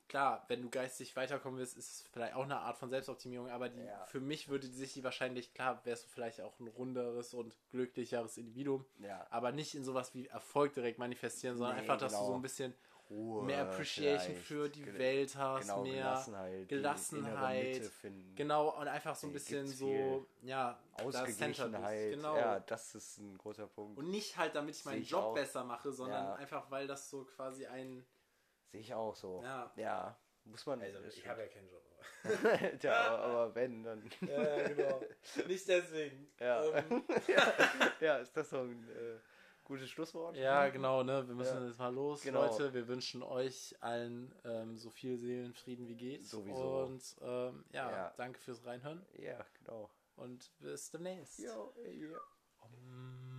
klar, wenn du geistig weiterkommen willst, ist es vielleicht auch eine Art von Selbstoptimierung, aber die, Ja. für mich würde sich die wahrscheinlich, klar, wärst du vielleicht auch ein runderes und glücklicheres Individuum, aber nicht in sowas wie Erfolg direkt manifestieren, sondern Nee, einfach, dass du genau. so ein bisschen Ruhe mehr Appreciation für die Ge- Welt hast, genau, mehr Gelassenheit, die innere Gelassenheit, Mitte finden. genau, und einfach so ein bisschen so, ja, Ausgeglichenheit. genau. Ja, das ist ein großer Punkt. Und nicht halt, damit ich meinen ich Job auch. besser mache, sondern Ja. einfach, weil das so quasi ein, Sehe ich auch so. Ja. Ja. Muss man. Also, das ja keinen Job. [LAUGHS] ja, aber, aber wenn, dann. ja, genau. [LAUGHS] Nicht deswegen. Ja. Ähm, [LAUGHS] ja, ist das so ein äh, gutes Schlusswort? ja, genau, ne? Wir müssen Ja. jetzt mal los, Genau. Leute. Wir wünschen euch allen ähm, so viel Seelenfrieden wie geht. Sowieso. Und ähm, ja, Ja. danke fürs Reinhören Ja, genau. und bis demnächst. Jo, ja. Om.